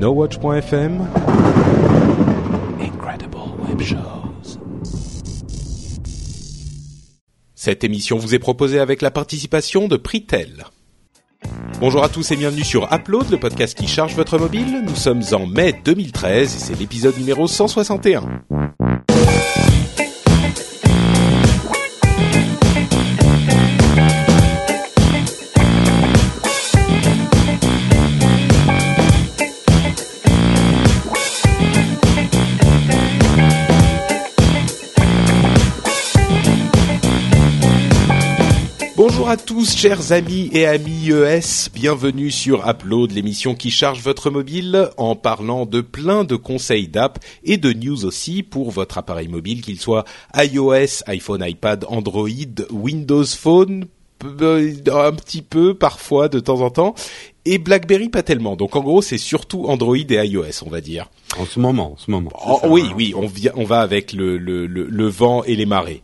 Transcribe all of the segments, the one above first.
NoWatch.fm Incredible Web Shows. Cette émission vous est proposée avec la participation de Pritel. Bonjour à tous et bienvenue sur Upload, le podcast qui charge votre mobile. Nous sommes en mai 2013 et c'est l'épisode numéro 161. Bonjour à tous, chers amis et amis ES, bienvenue sur Upload, l'émission qui charge votre mobile en parlant de plein de conseils d'app et de news aussi pour votre appareil mobile, qu'il soit iOS, iPhone, iPad, Android, Windows Phone, un petit peu parfois de temps en temps, et BlackBerry pas tellement. Donc en gros, c'est surtout Android et iOS, on va dire. En ce moment, en ce moment. Oh, oui, oui, on, vient, on va avec le, le, le, le vent et les marées.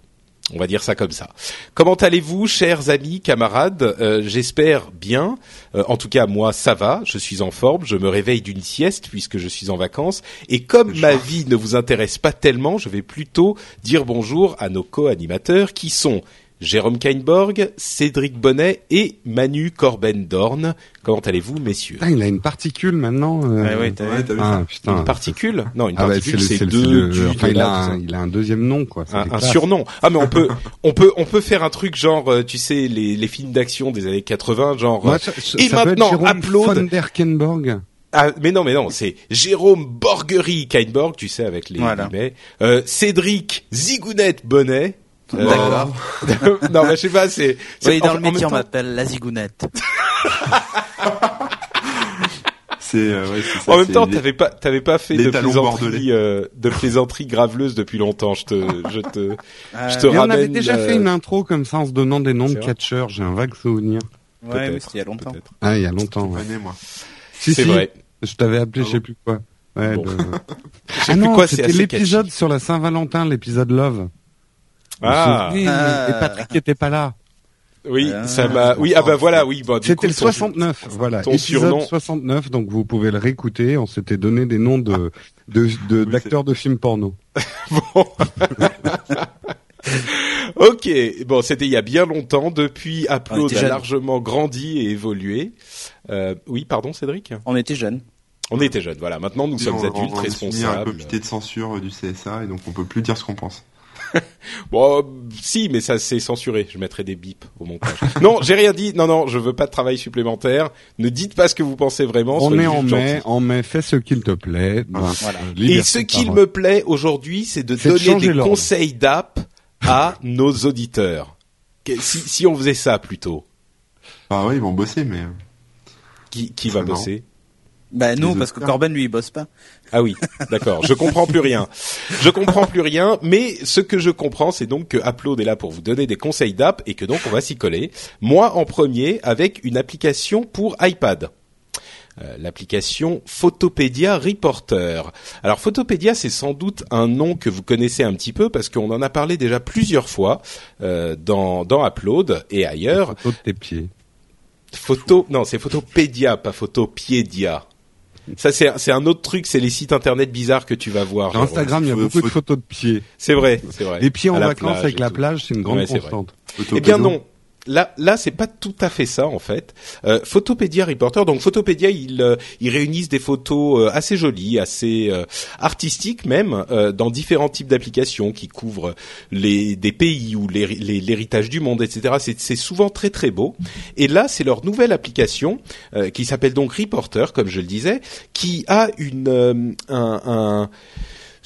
On va dire ça comme ça. Comment allez-vous, chers amis, camarades? Euh, J'espère bien. Euh, en tout cas, moi, ça va. Je suis en forme. Je me réveille d'une sieste puisque je suis en vacances. Et comme ma vie ne vous intéresse pas tellement, je vais plutôt dire bonjour à nos co-animateurs qui sont Jérôme Kainborg, Cédric Bonnet et Manu Corben-Dorn. Comment allez-vous, messieurs? Putain, il a une particule maintenant. euh, Ouais, ouais, t'as vu t'as vu ah, ça? putain. Une particule? Non, une Ah bah, particule, le- c'est deux le- enfin, il, a un, il a un deuxième nom, quoi. Un, surnom. Ah mais on peut on peut on peut faire un truc genre euh, tu sais les les films d'action des années 80 genre Moi, euh, ça- ça- et ça maintenant, upload. von der Kenborg. ah, mais non mais non c'est Jérôme Borgery Kainborg tu sais avec les Voilà. guillemets euh, Cédric Zigounet Bonnet D'accord. non mais je sais pas c'est Oui, dans en- le métier, on temps- m'appelle la zigounette. C'est euh, ouais, c'est ça. en même temps, t'avais pas, t'avais pas fait de plaisanterie, euh, de plaisanterie graveleuses depuis longtemps. Je te, je te, je te Et on avait ramène. déjà euh, fait une intro comme ça en se donnant des noms de catcheurs. J'ai un vague souvenir. Ouais, mais c'était il y a longtemps. peut-être. Ah, il y a longtemps. Ouais. Venez, moi. Si, C'est si, vrai. Je t'avais appelé, je sais Ah plus quoi. Ouais, Bon. le- Je sais Ah plus non, c'était l'épisode sur la Saint-Valentin, l'épisode Love. Ah, souvenez Ah. Et Patrick était pas là. oui, Ah, ça m'a. Oui, ah bah voilà, oui. Bon, du C'était le ton- 69, voilà. ton épisode surnom. 69, donc vous pouvez le réécouter. On s'était donné des noms de de de- Oui, d'acteurs de films porno. Bon. ok, bon, c'était il y a bien longtemps. Depuis, Upload a largement grandi et évolué. Euh, oui, pardon, Cédric? On était jeunes. On était jeunes. Voilà, maintenant nous Et sommes on- adultes on, on a un responsables. comité de censure du CSA et donc on peut plus dire ce qu'on pense. Bon, euh, si, mais ça c'est censuré. Je mettrai des bips au montage. non, j'ai rien dit. Non, non, je veux pas de travail supplémentaire. Ne dites pas ce que vous pensez vraiment. On est en mai, en mai, fais ce qu'il te plaît. Voilà. Voilà. Euh, Et ce qu'il me plaît aujourd'hui, c'est de donner des conseils d'app à nos auditeurs. Si, si on faisait ça plutôt, Ah ouais, ils vont bosser, mais euh, qui, qui va bosser? Bah, nous, parce que. Corben, lui, il bosse pas. Ah oui, d'accord. Je comprends plus rien. Je comprends plus rien. Mais ce que je comprends, c'est donc que Upload est là pour vous donner des conseils d'app et que donc on va s'y coller. Moi en premier avec une application pour iPad. Euh, l'application Photopédia Reporter. Alors Photopédia, c'est sans doute un nom que vous connaissez un petit peu parce qu'on en a parlé déjà plusieurs fois euh, dans, dans Upload et ailleurs. Photo de tes pieds. Photo, non, c'est Photopédia, pas Photopiedia. Ça, c'est c'est un autre truc, c'est les sites internet bizarres que tu vas voir. Sur. Instagram, il y a beaucoup de photos de pieds. C'est vrai, c'est vrai. Les pieds en vacances avec et la plage, c'est une grande constante. Eh bien non. Là, là, c'est pas tout à fait ça en fait. Euh, Photopédia Reporter. Donc Photopédia, ils euh, ils réunissent des photos euh, assez jolies, assez euh, artistiques même, euh, dans différents types d'applications qui couvrent les des pays ou l'héritage du monde, etc. C'est souvent très très beau. Et là, c'est leur nouvelle application euh, qui s'appelle donc Reporter, comme je le disais, qui a une un, un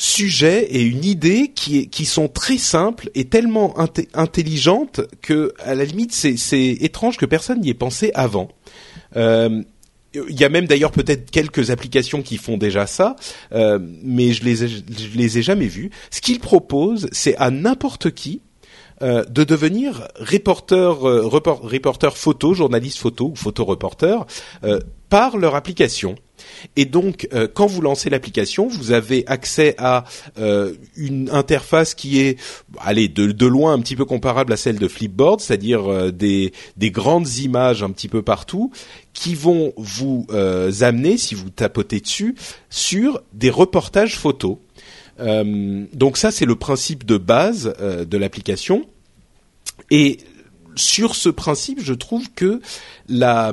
sujet et une idée qui, qui sont très simples et tellement inté- intelligentes que à la limite c'est étrange que personne n'y ait pensé avant. Euh, il y a même d'ailleurs peut-être quelques applications qui font déjà ça, euh, mais je les ai, je les ai jamais vues. Ce qu'ils proposent, c'est à n'importe qui euh, de devenir reporter, euh, report- reporter photo, journaliste photo ou photoreporter euh, par leur application. Et donc, euh, quand vous lancez l'application, vous avez accès à euh, une interface qui est, allez, de, loin un petit peu comparable à celle de Flipboard, c'est-à-dire euh, des, des grandes images un petit peu partout, qui vont vous amener, si vous tapotez dessus, sur des reportages photos. Donc ça, c'est le principe de base de l'application. Sur ce principe, je trouve que la,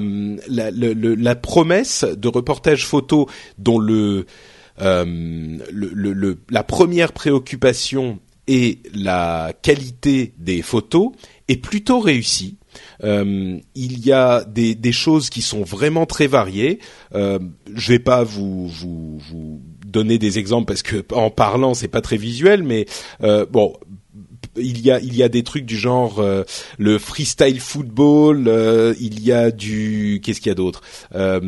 promesse de reportage photo dont euh, la première préoccupation est la qualité des photos est plutôt réussie. Euh, il y a des, choses qui sont vraiment très variées. Euh, je vais pas vous donner des exemples parce que en parlant c'est pas très visuel, mais euh, bon, il y a il y a des trucs du genre euh, le freestyle football, euh, il y a du qu'est-ce qu'il y a d'autre Euh,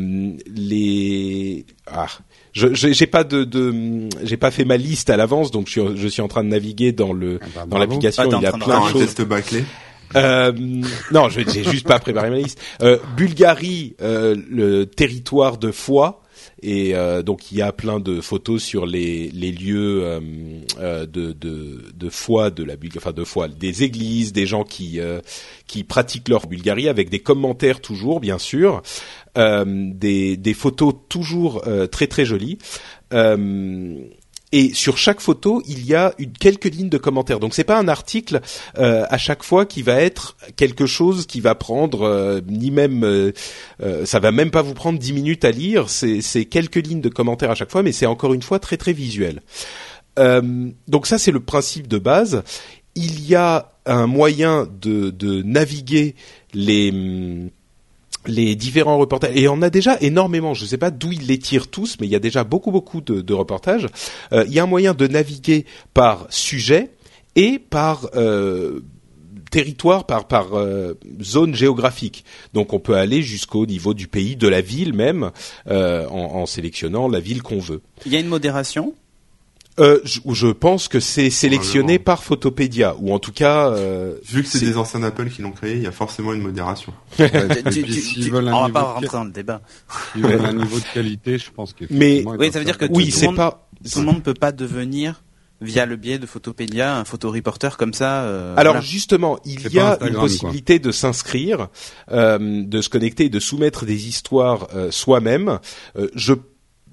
les ah je j'ai j'ai pas de, de j'ai pas fait ma liste à l'avance donc je suis je suis en train de naviguer dans le Ah bah, dans l'application Ah, il y a de plein de un choses test bâclé. euh, non, je j'ai juste pas préparé ma liste. Euh, Bulgarie, euh, le territoire de foi. Et euh, donc il y a plein de photos sur les, les lieux euh, euh, de, de, de foi de la Bulgarie, enfin de foi, des églises, des gens qui euh, qui pratiquent leur Bulgarie avec des commentaires toujours bien sûr, euh, des, des photos toujours euh, très très jolies. Euh, et sur chaque photo, il y a une, quelques lignes de commentaires. Donc c'est pas un article euh, à chaque fois qui va être quelque chose qui va prendre euh, ni même euh, euh, ça va même pas vous prendre dix minutes à lire. C'est c'est quelques lignes de commentaires à chaque fois, mais c'est encore une fois très très visuel. Euh, donc ça c'est le principe de base. Il y a un moyen de, de naviguer les hum, les différents reportages et on a déjà énormément. Je ne sais pas d'où ils les tirent tous, mais il y a déjà beaucoup beaucoup de, de reportages. Euh, il y a un moyen de naviguer par sujet et par euh, territoire, par par euh, zone géographique. Donc on peut aller jusqu'au niveau du pays, de la ville même, euh, en, en sélectionnant la ville qu'on veut. Il y a une modération? Euh, je, je pense que c'est sélectionné Probablement. par Photopédia ou en tout cas. euh, Vu que c'est des anciens d'Apple qui l'ont créé, il y a forcément une modération. Veulent on un va niveau pas de rentrer dans le débat. s'ils veulent un niveau de qualité, je pense que. Mais- Oui, ça veut dire que oui, tout le c'est monde- pas. Tout le monde ne peut pas devenir via le biais de Photopédia un photoreporter comme ça. euh, Alors voilà. justement, il y a une possibilité de s'inscrire, euh, de se connecter, et de soumettre des histoires euh, soi-même. Euh, je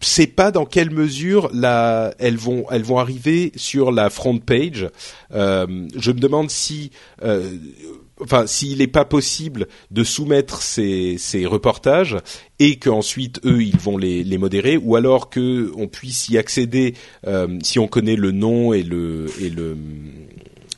sais pas dans quelle mesure la, elles vont, elles vont arriver sur la front page. Euh, je me demande si, euh, enfin, s'il n'est pas possible de soumettre ces, ces reportages et qu'ensuite eux ils vont les, les modérer, ou alors que on puisse y accéder euh, si on connaît le nom et le et le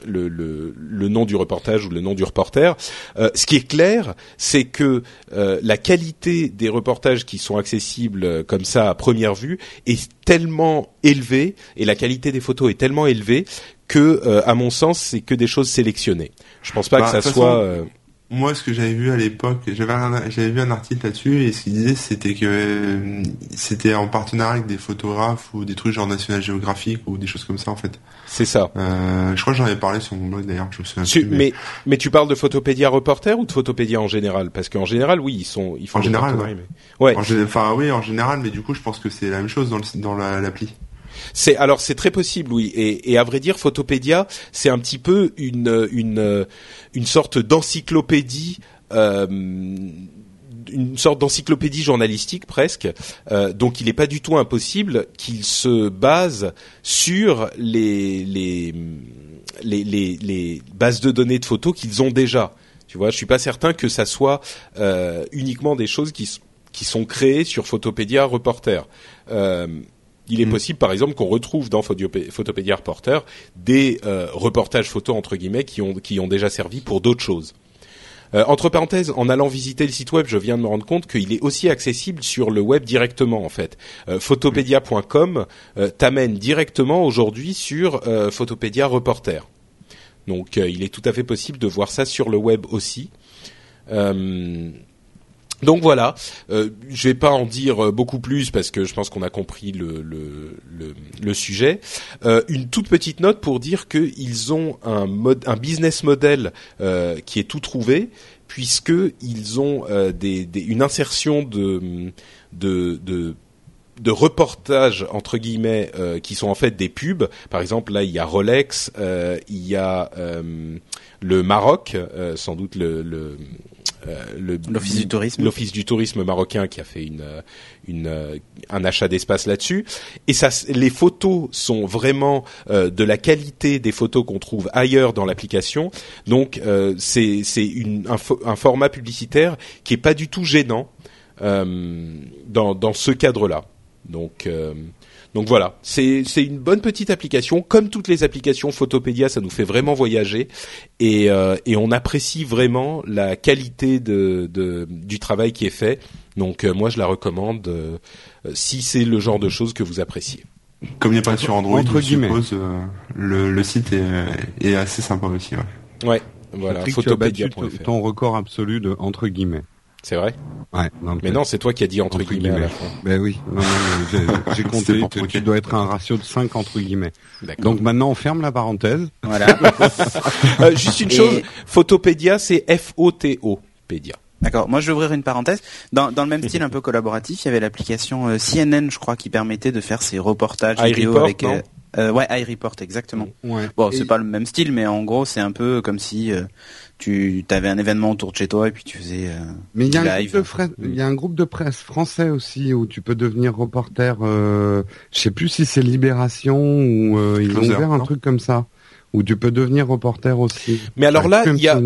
le, le, le nom du reportage ou le nom du reporter. Euh, ce qui est clair, c'est que euh, la qualité des reportages qui sont accessibles euh, comme ça à première vue est tellement élevée et la qualité des photos est tellement élevée que, euh, à mon sens, c'est que des choses sélectionnées. Je pense pas Bah, que ça de toute soit. façon, euh, Moi, ce que j'avais vu à l'époque, j'avais j'avais vu un article là-dessus et ce qu'il disait, c'était que euh, c'était en partenariat avec des photographes ou des trucs genre National Geographic ou des choses comme ça en fait. c'est ça. Euh, je crois que j'en avais parlé sur mon blog d'ailleurs, je me souviens Tu- plus. mais mais tu parles de Photopédia Reporter ou de Photopédia en général? Parce qu'en général, oui, ils sont ils font En général, partenariats, mais- Ouais. En Enfin oui, en général, mais du coup, je pense que c'est la même chose dans le- dans la- l'appli. C'est alors c'est très possible, oui. Et, à vrai dire, Photopédia, c'est un petit peu une une une sorte d'encyclopédie. euh, une sorte d'encyclopédie journalistique presque, Euh, donc il n'est pas du tout impossible qu'il se base sur les les, les bases de données de photos qu'ils ont déjà. Tu vois, je suis pas certain que ça soit euh, uniquement des choses qui qui sont créées sur Photopédia Reporter. Il est Mm. possible, par exemple, qu'on retrouve dans Photopé- Photopédia Reporter des euh, reportages photos entre guillemets qui ont qui ont déjà servi pour d'autres choses. Euh, entre parenthèses, en allant visiter le site web, je viens de me rendre compte qu'il est aussi accessible sur le web directement en fait. Euh, Photopedia.com euh, t'amène directement aujourd'hui sur euh, Photopédia Reporter. Donc euh, il est tout à fait possible de voir ça sur le web aussi. Donc voilà, euh, je vais pas en dire euh, beaucoup plus parce que je pense qu'on a compris le, sujet. Euh, une toute petite note pour dire qu'ils ont un, mode, un business model euh, qui est tout trouvé puisque ils ont des, une insertion de, de, reportages entre guillemets qui sont en fait des pubs. Par exemple, là, il y a Rolex, il y a le Maroc, sans doute le, le- L'Office du tourisme. l'office du tourisme marocain qui a fait une, euh, une euh, un achat d'espace là-dessus. Et ça les photos sont vraiment euh, de la qualité des photos qu'on trouve ailleurs dans l'application. Donc euh, c'est un, fo- un format publicitaire qui est pas du tout gênant euh, dans dans ce cadre-là. Donc euh, donc voilà, c'est c'est une bonne petite application. Comme toutes les applications Photopédia, ça nous fait vraiment voyager et euh, et on apprécie vraiment la qualité de, de du travail qui est fait. Donc euh, moi je la recommande euh, si c'est le genre de choses que vous appréciez. Comme il n'y a pas sur Android, Entre je guillemets. suppose, euh, le, le site est, est assez sympa aussi. Ouais. Ouais, voilà, Patrick, tu as battu ton- photopédia.fr. ton record absolu de entre guillemets. C'est vrai Ouais. non, Mais non, c'est toi qui as dit entre, Entre guillemets. Ben oui. Non, j'ai- compté. pour Tu, dois être un ratio de 5 entre guillemets. D'accord. Donc maintenant on ferme la parenthèse. Voilà. Euh, juste une Et- chose, Photopédia, c'est F-O-T-O, Pédia. D'accord. Moi, je vais ouvrir une parenthèse. Dans, dans le même style un peu collaboratif, il y avait l'application euh, CNN, je crois, qui permettait de faire ces reportages vidéo avec. non euh, ouais, iReport, exactement. Ouais. Bon, Et- c'est pas le même style, mais en gros, c'est un peu comme si euh, tu avais un événement autour de chez toi et puis tu faisais. euh, Mais il y, a un live. groupe de frais- il y a un groupe de presse français aussi où tu peux devenir reporter. Euh, je sais plus si c'est Libération ou euh, ils ont ouvert un truc comme ça où tu peux devenir reporter aussi. Mais alors là, il y a.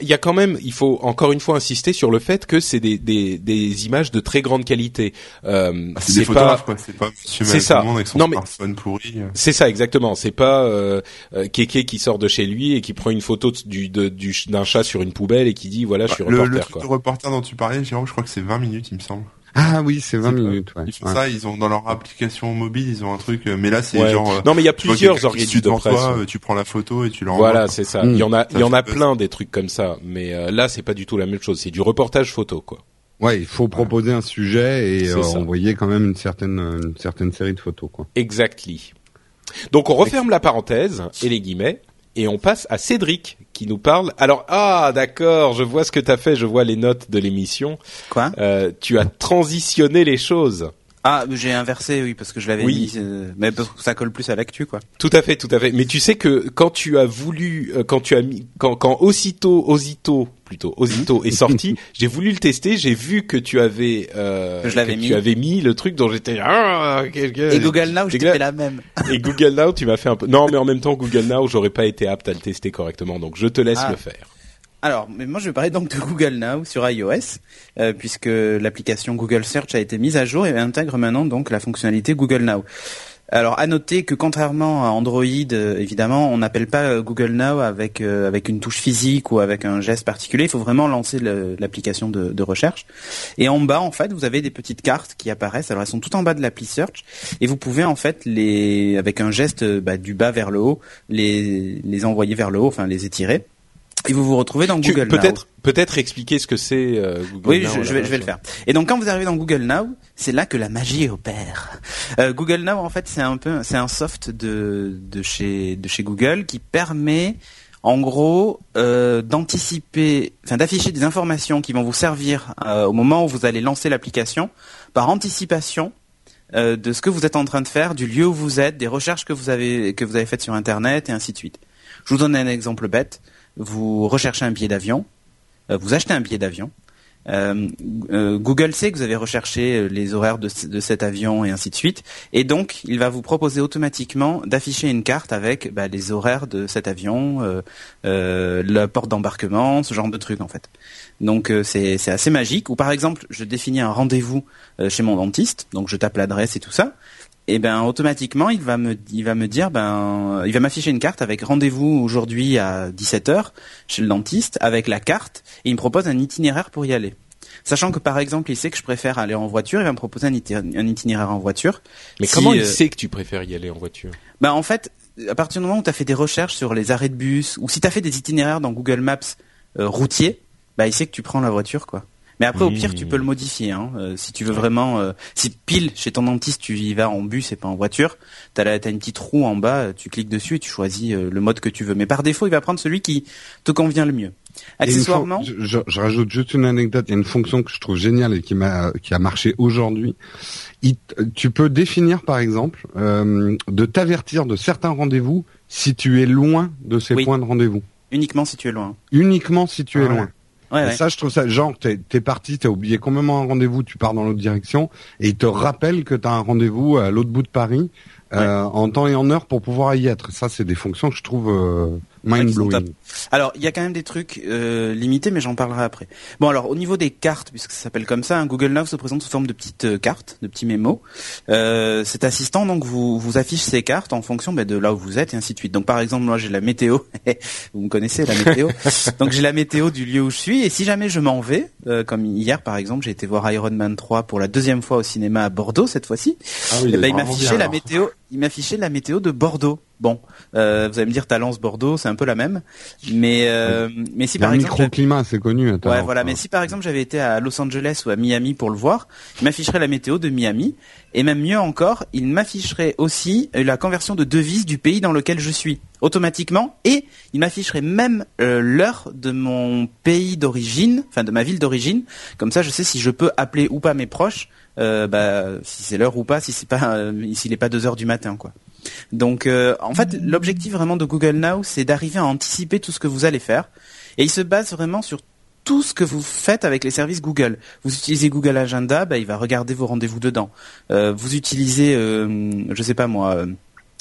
il y a- quand même, il faut encore une fois insister sur le fait que c'est des, des, des images de très grande qualité. Euh, Ah, c'est des photographes, pas, quoi. C'est pas C'est ça. tout le monde avec son Non, mais- pourri. euh. c'est ça exactement. C'est pas euh, euh, Kéké qui sort de chez lui et qui prend une photo du de- du d'un chat sur une poubelle et qui dit voilà je suis le, le reporter truc quoi. de reporter dont tu parlais, Jérôme, je crois que c'est 20 minutes, il me semble. Ah oui, c'est 20 C'est pas- minutes. Ouais. Ils font Ouais. ça, ils ont dans leur application mobile, ils ont un truc, euh, mais là c'est Ouais. genre. euh, Non mais il y a plusieurs organismes suit de devant presse. toi, euh, tu prends la photo et tu l'envoies. Voilà, c'est ça. Mm. Il y en a, Ça il y en a plein des trucs comme ça, mais euh, là c'est pas du tout la même chose. C'est du reportage photo quoi. Ouais, il faut proposer un sujet et euh, ça. envoyer quand même une certaine une certaine série de photos quoi. Exactly. Donc on referme la parenthèse et les guillemets et on passe à Cédric qui nous parle. Alors ah d'accord, je vois ce que t'as fait, je vois les notes de l'émission. Quoi? Euh, tu as transitionné les choses. Ah, j'ai inversé, oui, parce que je l'avais Oui. mis, euh, mais parce que ça colle plus à l'actu, quoi. Tout à fait, tout à fait. Mais tu sais que quand tu as voulu, euh, quand tu as mis, quand, quand aussitôt, Osito, plutôt, Osito est sorti, j'ai voulu le tester, j'ai vu que tu avais, euh, je l'avais mis. tu avais mis le truc dont j'étais, ah, Et Google Now, je fait la même. Et Google Now, tu m'as fait un peu. Non, mais en même temps, Google Now, j'aurais pas été apte à le tester correctement, donc je te laisse Ah. le faire. Alors, mais moi je vais parler donc de Google Now sur iOS, euh, puisque l'application Google Search a été mise à jour et intègre maintenant donc la fonctionnalité Google Now. Alors, à noter que contrairement à Android, euh, évidemment, on n'appelle pas euh, Google Now avec euh, avec une touche physique ou avec un geste particulier. Il faut vraiment lancer l'application de, recherche. Et en bas, en fait, vous avez des petites cartes qui apparaissent. Alors, elles sont tout en bas de l'appli Search, et vous pouvez en fait les, avec un geste bah, du bas vers le haut, les les envoyer vers le haut, enfin les étirer. Et vous vous retrouvez dans Tu- Google Now. Peut-être, peut-être expliquer ce que c'est euh, Google Oui, Now, je, à je la vais, je vais le faire. Et donc, quand vous arrivez dans Google Now, c'est là que la magie opère. Euh, Google Now, en fait, c'est un peu, c'est un soft de de chez de chez Google qui permet, en gros, euh, d'anticiper, enfin, d'afficher des informations qui vont vous servir euh, au moment où vous allez lancer l'application par anticipation. euh, de ce que vous êtes en train de faire, du lieu où vous êtes, des recherches que vous avez que vous avez faites sur Internet et ainsi de suite. Je vous donne un exemple bête. Vous recherchez un billet d'avion, euh, vous achetez un billet d'avion. Euh, euh, Google sait que vous avez recherché les horaires de, ce- de cet avion et ainsi de suite, et donc il va vous proposer automatiquement d'afficher une carte avec bah, les horaires de cet avion, la porte d'embarquement, ce genre de trucs en fait. Donc c'est assez magique. Ou par exemple, je définis un rendez-vous chez mon dentiste, donc je tape l'adresse et tout ça. Et ben automatiquement, il va me il va me dire ben il va m'afficher une carte avec rendez-vous aujourd'hui à 17h chez le dentiste avec la carte et il me propose un itinéraire pour y aller. Sachant que par exemple, il sait que je préfère aller en voiture, il va me proposer un, iti- un itinéraire en voiture. Mais Si, comment il euh, sait que tu préfères y aller en voiture? Ben en fait, à partir du moment où tu as fait des recherches sur les arrêts de bus ou si tu as fait des itinéraires dans Google Maps euh, routiers, ben il sait que tu prends la voiture quoi. Mais après au pire, tu peux le modifier hein. Euh, si tu veux vraiment euh, si pile chez ton dentiste tu y vas en bus et pas en voiture, tu as une petite roue en bas, tu cliques dessus et tu choisis euh, le mode que tu veux. Mais par défaut, il va prendre celui qui te convient le mieux. Accessoirement, je, je, je, rajoute juste une anecdote. Il y a une fonction que je trouve géniale et qui m'a qui a marché aujourd'hui. Tu peux définir, par exemple, euh, de t'avertir de certains rendez-vous si tu es loin de ces points de rendez-vous. Uniquement si tu es loin. Uniquement si tu es ah loin. Ouais, Ça, je trouve ça, genre, t'es es parti, t'as oublié complètement un rendez-vous, tu pars dans l'autre direction, et il te rappelle que t'as un rendez-vous à l'autre bout de Paris, euh, en temps et en heure pour pouvoir y être. Ça, c'est des fonctions que je trouve euh, mind blowing. Alors, il y a quand même des trucs euh, limités, mais j'en parlerai après. Bon, alors au niveau des cartes, puisque ça s'appelle comme ça, hein, Google Now se présente sous forme de petites euh, cartes, de petits mémos. Euh, cet assistant, donc, vous vous affiche ces cartes en fonction ben, de là où vous êtes et ainsi de suite. Donc, par exemple, moi, j'ai la météo. vous me connaissez la météo. donc, j'ai la météo du lieu où je suis, et si jamais je m'en vais, comme hier, par exemple, j'ai été voir Iron Man 3 pour la deuxième fois au cinéma à Bordeaux cette fois-ci. Ah oui, eh ben, il m'a affiché la météo il m'affichait la météo de Bordeaux. Bon, euh, vous allez me dire Talence Bordeaux, c'est un peu la même, mais euh, mais si par exemple microclimat, c'est connu. Ouais, voilà. Mais si par exemple j'avais été à Los Angeles ou à Miami pour le voir, il m'afficherait la météo de Miami, et même mieux encore, il m'afficherait aussi la conversion de devise du pays dans lequel je suis automatiquement, et il m'afficherait même euh, l'heure de mon pays d'origine, enfin de ma ville d'origine. Comme ça, je sais si je peux appeler ou pas mes proches euh, bah, si c'est l'heure ou pas, si c'est pas, euh, s'il n'est pas 2 heures du matin, quoi. Donc, euh, en fait, l'objectif vraiment de Google Now, c'est d'arriver à anticiper tout ce que vous allez faire, et il se base vraiment sur tout ce que vous faites avec les services Google. Vous utilisez Google Agenda, bah, il va regarder vos rendez-vous dedans. vous utilisez, je sais pas moi.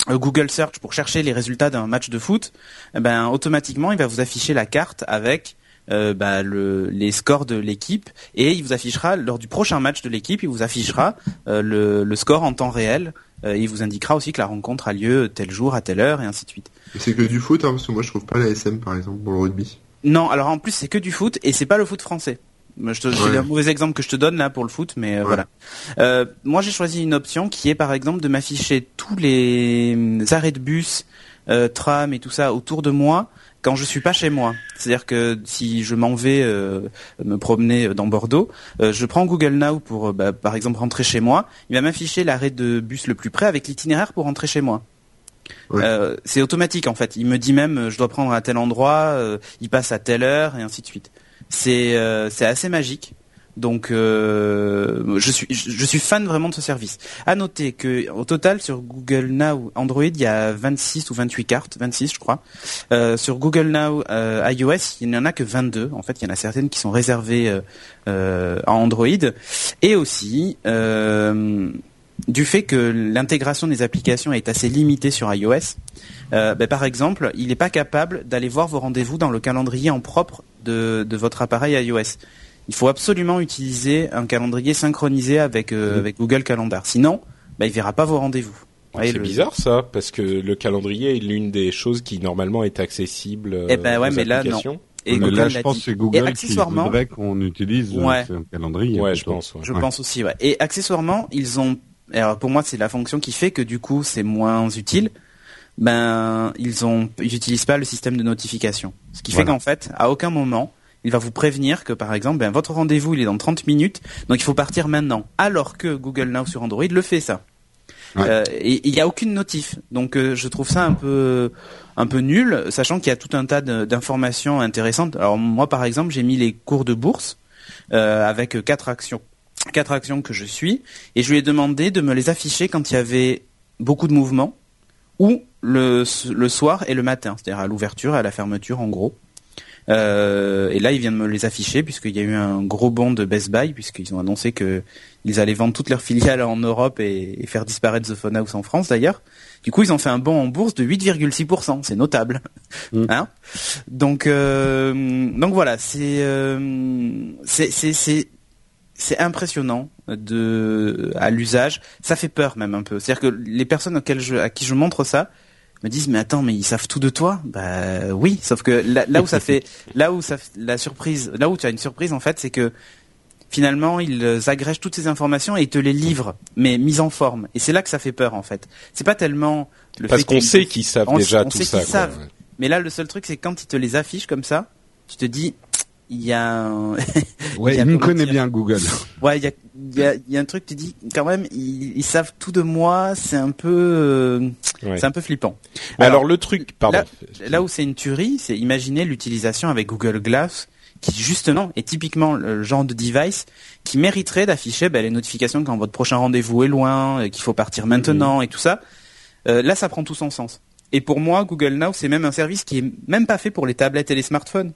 Google Search pour chercher les résultats d'un match de foot, eh ben automatiquement il va vous afficher la carte avec euh, bah, le, les scores de l'équipe et il vous affichera lors du prochain match de l'équipe, il vous affichera euh, le, le, score en temps réel. Euh, il vous indiquera aussi que la rencontre a lieu tel jour à telle heure et ainsi de suite. C'est que du foot, hein, parce que moi je trouve pas la SM par exemple pour le rugby. Non, alors en plus c'est que du foot et c'est pas le foot français. Je te, C'est un mauvais exemple que je te donne là pour le foot, mais voilà. Euh, moi, j'ai choisi une option qui est par exemple de m'afficher tous les arrêts de bus, euh, tram et tout ça autour de moi quand je suis pas chez moi. C'est-à-dire que si je m'en vais euh, me promener dans Bordeaux, euh, je prends Google Now pour, euh, bah, par exemple, rentrer chez moi. Il va m'afficher l'arrêt de bus le plus près avec l'itinéraire pour rentrer chez moi. c'est automatique en fait. Il me dit même je dois prendre à tel endroit, il passe à telle heure et ainsi de suite. C'est c'est assez magique. Donc euh, je suis fan vraiment de ce service. À noter que au total sur Google Now Android il y a 26 ou 28 cartes, 26 je crois. Euh, sur Google Now euh, iOS il n'y en a que 22. En fait il y en a certaines qui sont réservées euh, à Android et aussi du fait que l'intégration des applications est assez limitée sur iOS. Ben, par exemple il n'est pas capable d'aller voir vos rendez-vous dans le calendrier en propre de votre appareil iOS il faut absolument utiliser un calendrier synchronisé avec, euh, mmh. avec Google Calendar. Sinon, bah, il verra pas vos rendez-vous. C'est bizarre ça, parce que le calendrier est l'une des choses qui normalement est accessible. Euh, eh ben ouais, mais là non. Et Google là, je pense que c'est Google qui voudrait qu'on utilise euh, ouais. un calendrier. Ouais, je pense. Je pense aussi. Ouais. Et accessoirement, ils ont. Alors pour moi, c'est la fonction qui fait que du coup, c'est moins utile. Ben, ils ont, ils utilisent pas le système de notification. Ce qui fait qu'en fait, à aucun moment, il va vous prévenir que par exemple, ben, votre rendez-vous il est dans 30 minutes, donc il faut partir maintenant. Alors que Google Now sur Android le fait ça. Euh, et il n'y a aucune notif, donc euh, je trouve ça un peu un peu nul, sachant qu'il y a tout un tas d'informations intéressantes. Alors moi par exemple, j'ai mis les cours de bourse euh, avec quatre actions, quatre actions que je suis, et je lui ai demandé de me les afficher quand il y avait beaucoup de mouvements ou le, le soir et le matin, c'est-à-dire à l'ouverture et à la fermeture en gros. Euh, et là, ils viennent me les afficher puisqu'il y a eu un gros bond de Best Buy puisqu'ils ont annoncé que ils allaient vendre toutes leurs filiales en Europe et, faire disparaître The Phone House en France d'ailleurs. Du coup, ils ont fait un bond en bourse de 8,6%. C'est notable. Mm. Hein? Donc, euh, donc voilà, c'est euh, c'est c'est c'est impressionnant de à l'usage. Ça fait peur même un peu. C'est-à-dire que les personnes auxquelles je, à qui je montre ça, me disent mais attends mais ils savent tout de toi? Bah oui. Sauf que là, où ça fait là où ça la surprise là où tu as une surprise en fait c'est que finalement ils agrègent toutes ces informations et ils te les livrent mais mises en forme. Et c'est là que ça fait peur en fait. C'est pas tellement le parce qu'on sait qu'ils savent déjà tout ça mais là le seul truc c'est quand ils te les affichent comme ça tu te dis il y a un... Ouais, il me connaît dire bien Google. Ouais, il y a, il y, a, il y a un truc, tu dis, quand même, ils, ils savent tout de moi, c'est un peu, euh, Ouais. c'est un peu flippant. Mais Alors, alors, le truc, pardon. Là, là où c'est une tuerie, c'est imaginer l'utilisation avec Google Glass, qui justement est typiquement le genre de device qui mériterait d'afficher ben, les notifications quand votre prochain rendez-vous est loin, et qu'il faut partir maintenant et tout ça. Euh, là, ça prend tout son sens. Et pour moi, Google Now, c'est même un service qui est même pas fait pour les tablettes et les smartphones.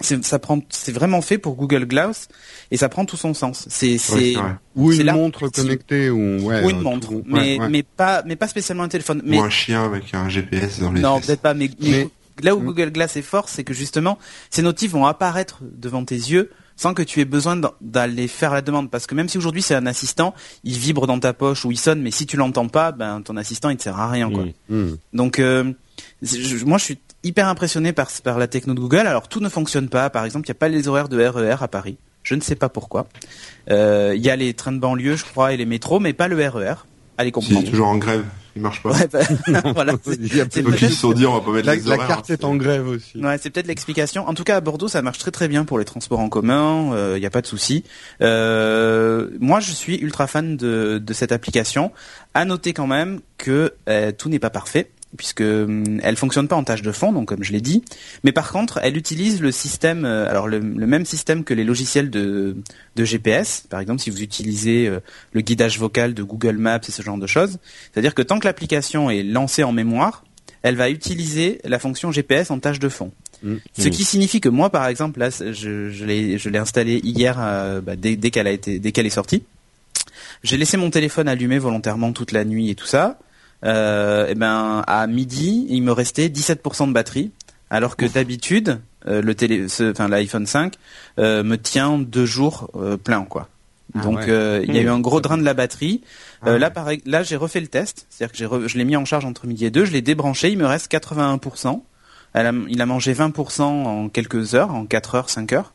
C'est, ça prend, c'est vraiment fait pour Google Glass et ça prend tout son sens. C'est. Ou une montre connectée ou ouais. ou une euh, montre, tout- mais, ouais, ouais. mais pas, mais pas spécialement un téléphone. Mais Ou un chien avec un GPS dans les non, peut-être pas, mais, mais Mais- là où Mm. Google Glass est fort, c'est que justement, ces notifs vont apparaître devant tes yeux sans que tu aies besoin d'aller faire la demande. Parce que même si aujourd'hui c'est un assistant, il vibre dans ta poche ou il sonne, mais si tu l'entends pas, ben ton assistant il te sert à rien. Quoi. Mm. Hmm. Donc euh, moi je suis hyper impressionné par, par la techno de Google. Alors tout ne fonctionne pas. Par exemple, il n'y a pas les horaires de RER à Paris. Je ne sais pas pourquoi. Euh, Il y a les trains de banlieue, je crois, et les métros, mais pas le RER. Allez Si, comprendre. toujours en grève. Il marche pas. Ouais, bah, voilà. c'est- Il y a c'est Donc peut-être- ils se sont dit, on va pas mettre La, les la horaires. carte est en grève aussi. Ouais, c'est peut-être l'explication. En tout cas, à Bordeaux, ça marche très très bien pour les transports en commun. Il n'y a pas de souci. Euh, moi, je suis ultra fan de, de cette application. À noter quand même que euh, tout n'est pas parfait puisque hum, elle fonctionne pas en tâche de fond, donc comme je l'ai dit. Mais par contre, elle utilise le système, euh, alors le, le même système que les logiciels de, de GPS. Par exemple, si vous utilisez euh, le guidage vocal de Google Maps et ce genre de choses, c'est-à-dire que tant que l'application est lancée en mémoire, elle va utiliser la fonction GPS en tâche de fond. Ce Mm. qui signifie que moi, par exemple, là, je, je l'ai, je l'ai installé hier, euh, bah, dès, dès qu'elle a été, dès qu'elle est sortie. J'ai laissé mon téléphone allumé volontairement toute la nuit et tout ça. Euh, et ben, à midi, il me restait 17% de batterie, alors que d'habitude, euh, le télé, enfin l'iPhone 5 euh, me tient deux jours euh, plein, quoi. Ah Donc, ouais. euh, il y a eu un gros drain de la batterie. Ah ouais. Là, pareil, là, j'ai refait le test, c'est-à-dire que re- je l'ai mis en charge entre midi et deux, je l'ai débranché, il me reste 81%. Elle a- il a mangé 20% en quelques heures, en 4 heures, 5 heures.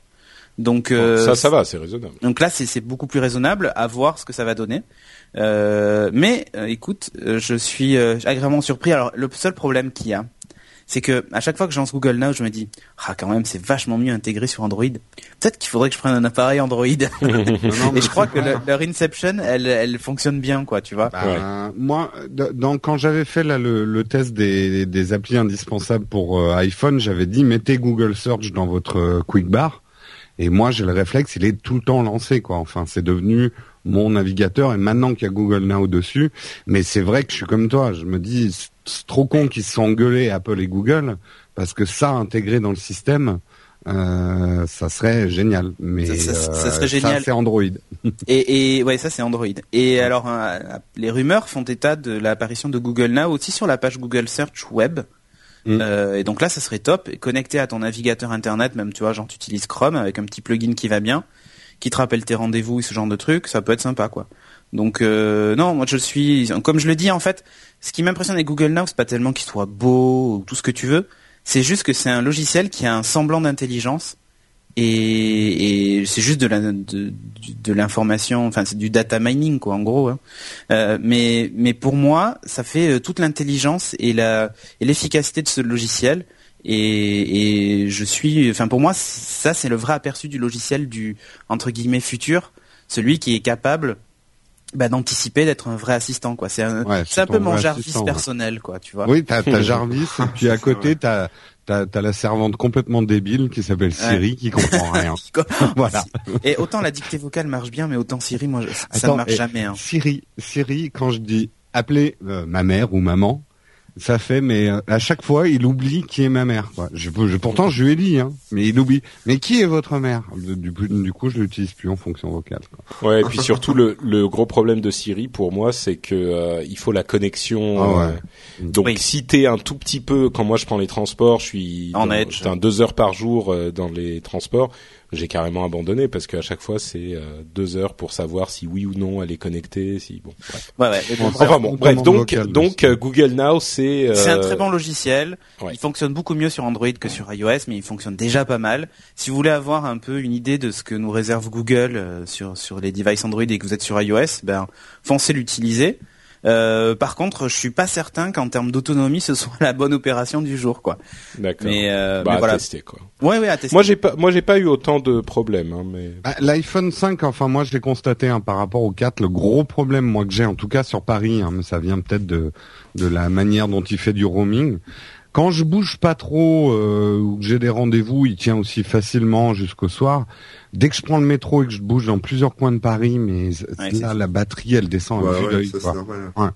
Donc, euh, ça, ça va, c'est raisonnable. donc là, c'est c'est beaucoup plus raisonnable à voir ce que ça va donner. Euh, mais euh, écoute, euh, je suis euh, agréablement surpris. Alors, le seul problème qu'il y a, c'est que à chaque fois que je lance Google Now, je me dis, ah quand même, c'est vachement mieux intégré sur Android. Peut-être qu'il faudrait que je prenne un appareil Android. Non, Et je crois que le- leur Inception, elle, elle fonctionne bien, quoi, tu vois. Bah, Moi, d- dans, quand j'avais fait là, le, le test des, des applis indispensables pour euh, iPhone, j'avais dit mettez Google Search dans votre euh, Quick Bar. Et moi, j'ai le réflexe, il est tout le temps lancé, quoi. Enfin, c'est devenu mon navigateur. Et maintenant qu'il y a Google Now dessus, mais c'est vrai que je suis comme toi. Je me dis, c'est- trop con qu'ils se sont engueulés Apple et Google parce que ça intégré dans le système, euh, ça serait génial. Mais Ça- ça- ça euh, serait génial. c'est Android. Et, et ouais, ça c'est Android. Et alors, euh, les rumeurs font état de l'apparition de Google Now aussi sur la page Google Search Web. Mm. Euh, et donc là, ça serait top. Et Connecté à ton navigateur internet, même tu vois, genre tu utilises Chrome avec un petit plugin qui va bien, qui te rappelle tes rendez-vous et ce genre de trucs, ça peut être sympa, quoi. Donc euh, non, moi je suis, comme je le dis en fait, ce qui m'impressionne avec Google Now, c'est pas tellement qu'il soit beau ou tout ce que tu veux, c'est juste que c'est un logiciel qui a un semblant d'intelligence et, et c'est juste de la de, de l'information, enfin c'est du data mining quoi en gros. hein. Euh, mais mais pour moi, ça fait euh, toute l'intelligence et la et l'efficacité de ce logiciel. Et, et je suis, enfin pour moi, ça c'est le vrai aperçu du logiciel du entre guillemets futur, celui qui est capable bah, d'anticiper, d'être un vrai assistant quoi. C'est un, Ouais, c'est un ton peu mon Jarvis ouais. personnel quoi, tu vois. Oui, t'as, t'as Jarvis, et puis à côté, t'as, t'as, t'as la servante complètement débile qui s'appelle Siri, qui comprend rien. Voilà. Et autant la dictée vocale marche bien, mais autant Siri, moi, je- ça Attends, ne marche jamais. Hein. Siri, Siri, quand je dis appeler euh, ma mère ou maman, ça fait, mais euh, à chaque fois, il oublie qui est ma mère. Quoi. Je, je- pourtant, je lui ai dit, hein, mais il oublie. Mais qui est votre mère? Du, coup- du coup, je l'utilise plus en fonction vocale. Quoi. Ouais, et puis surtout le, le gros problème de Siri pour moi, c'est que euh, il faut la connexion. Ah ouais. euh, donc Oui. si t'es un tout petit peu, quand moi je prends les transports, je suis En dans- edge. deux heures par jour euh, dans les transports. J'ai carrément abandonné parce qu'à chaque fois c'est euh, deux heures pour savoir si oui ou non elle est connectée. Si bon. Bref. Ouais, ouais. bon, Enfin, bon, on bref. Donc local, donc euh, Google Now c'est. euh, C'est un très bon logiciel. ouais. Il fonctionne beaucoup mieux sur Android que sur iOS, mais il fonctionne déjà pas mal. Si vous voulez avoir un peu une idée de ce que nous réserve Google euh, sur sur les devices Android et que vous êtes sur iOS, ben foncez l'utiliser. Euh, par contre, je suis pas certain qu'en termes d'autonomie, ce soit la bonne opération du jour, quoi. D'accord. Mais, euh, bah, mais à voilà. tester, quoi. Ouais, ouais, à tester. Moi, j'ai pas, moi, j'ai pas eu autant de problèmes, hein, mais. Bah, L'iPhone 5, enfin moi je l'ai constaté hein, par rapport au 4, le gros problème moi que j'ai en tout cas sur Paris, hein, mais ça vient peut-être de de la manière dont il fait du roaming. Quand je bouge pas trop euh, ou que j'ai des rendez-vous, il tient aussi facilement jusqu'au soir. Dès que je prends le métro et que je bouge dans plusieurs coins de Paris, mais Ouais, là la batterie elle descend à Ouais, vue ouais, d'œil, ça. Ouais,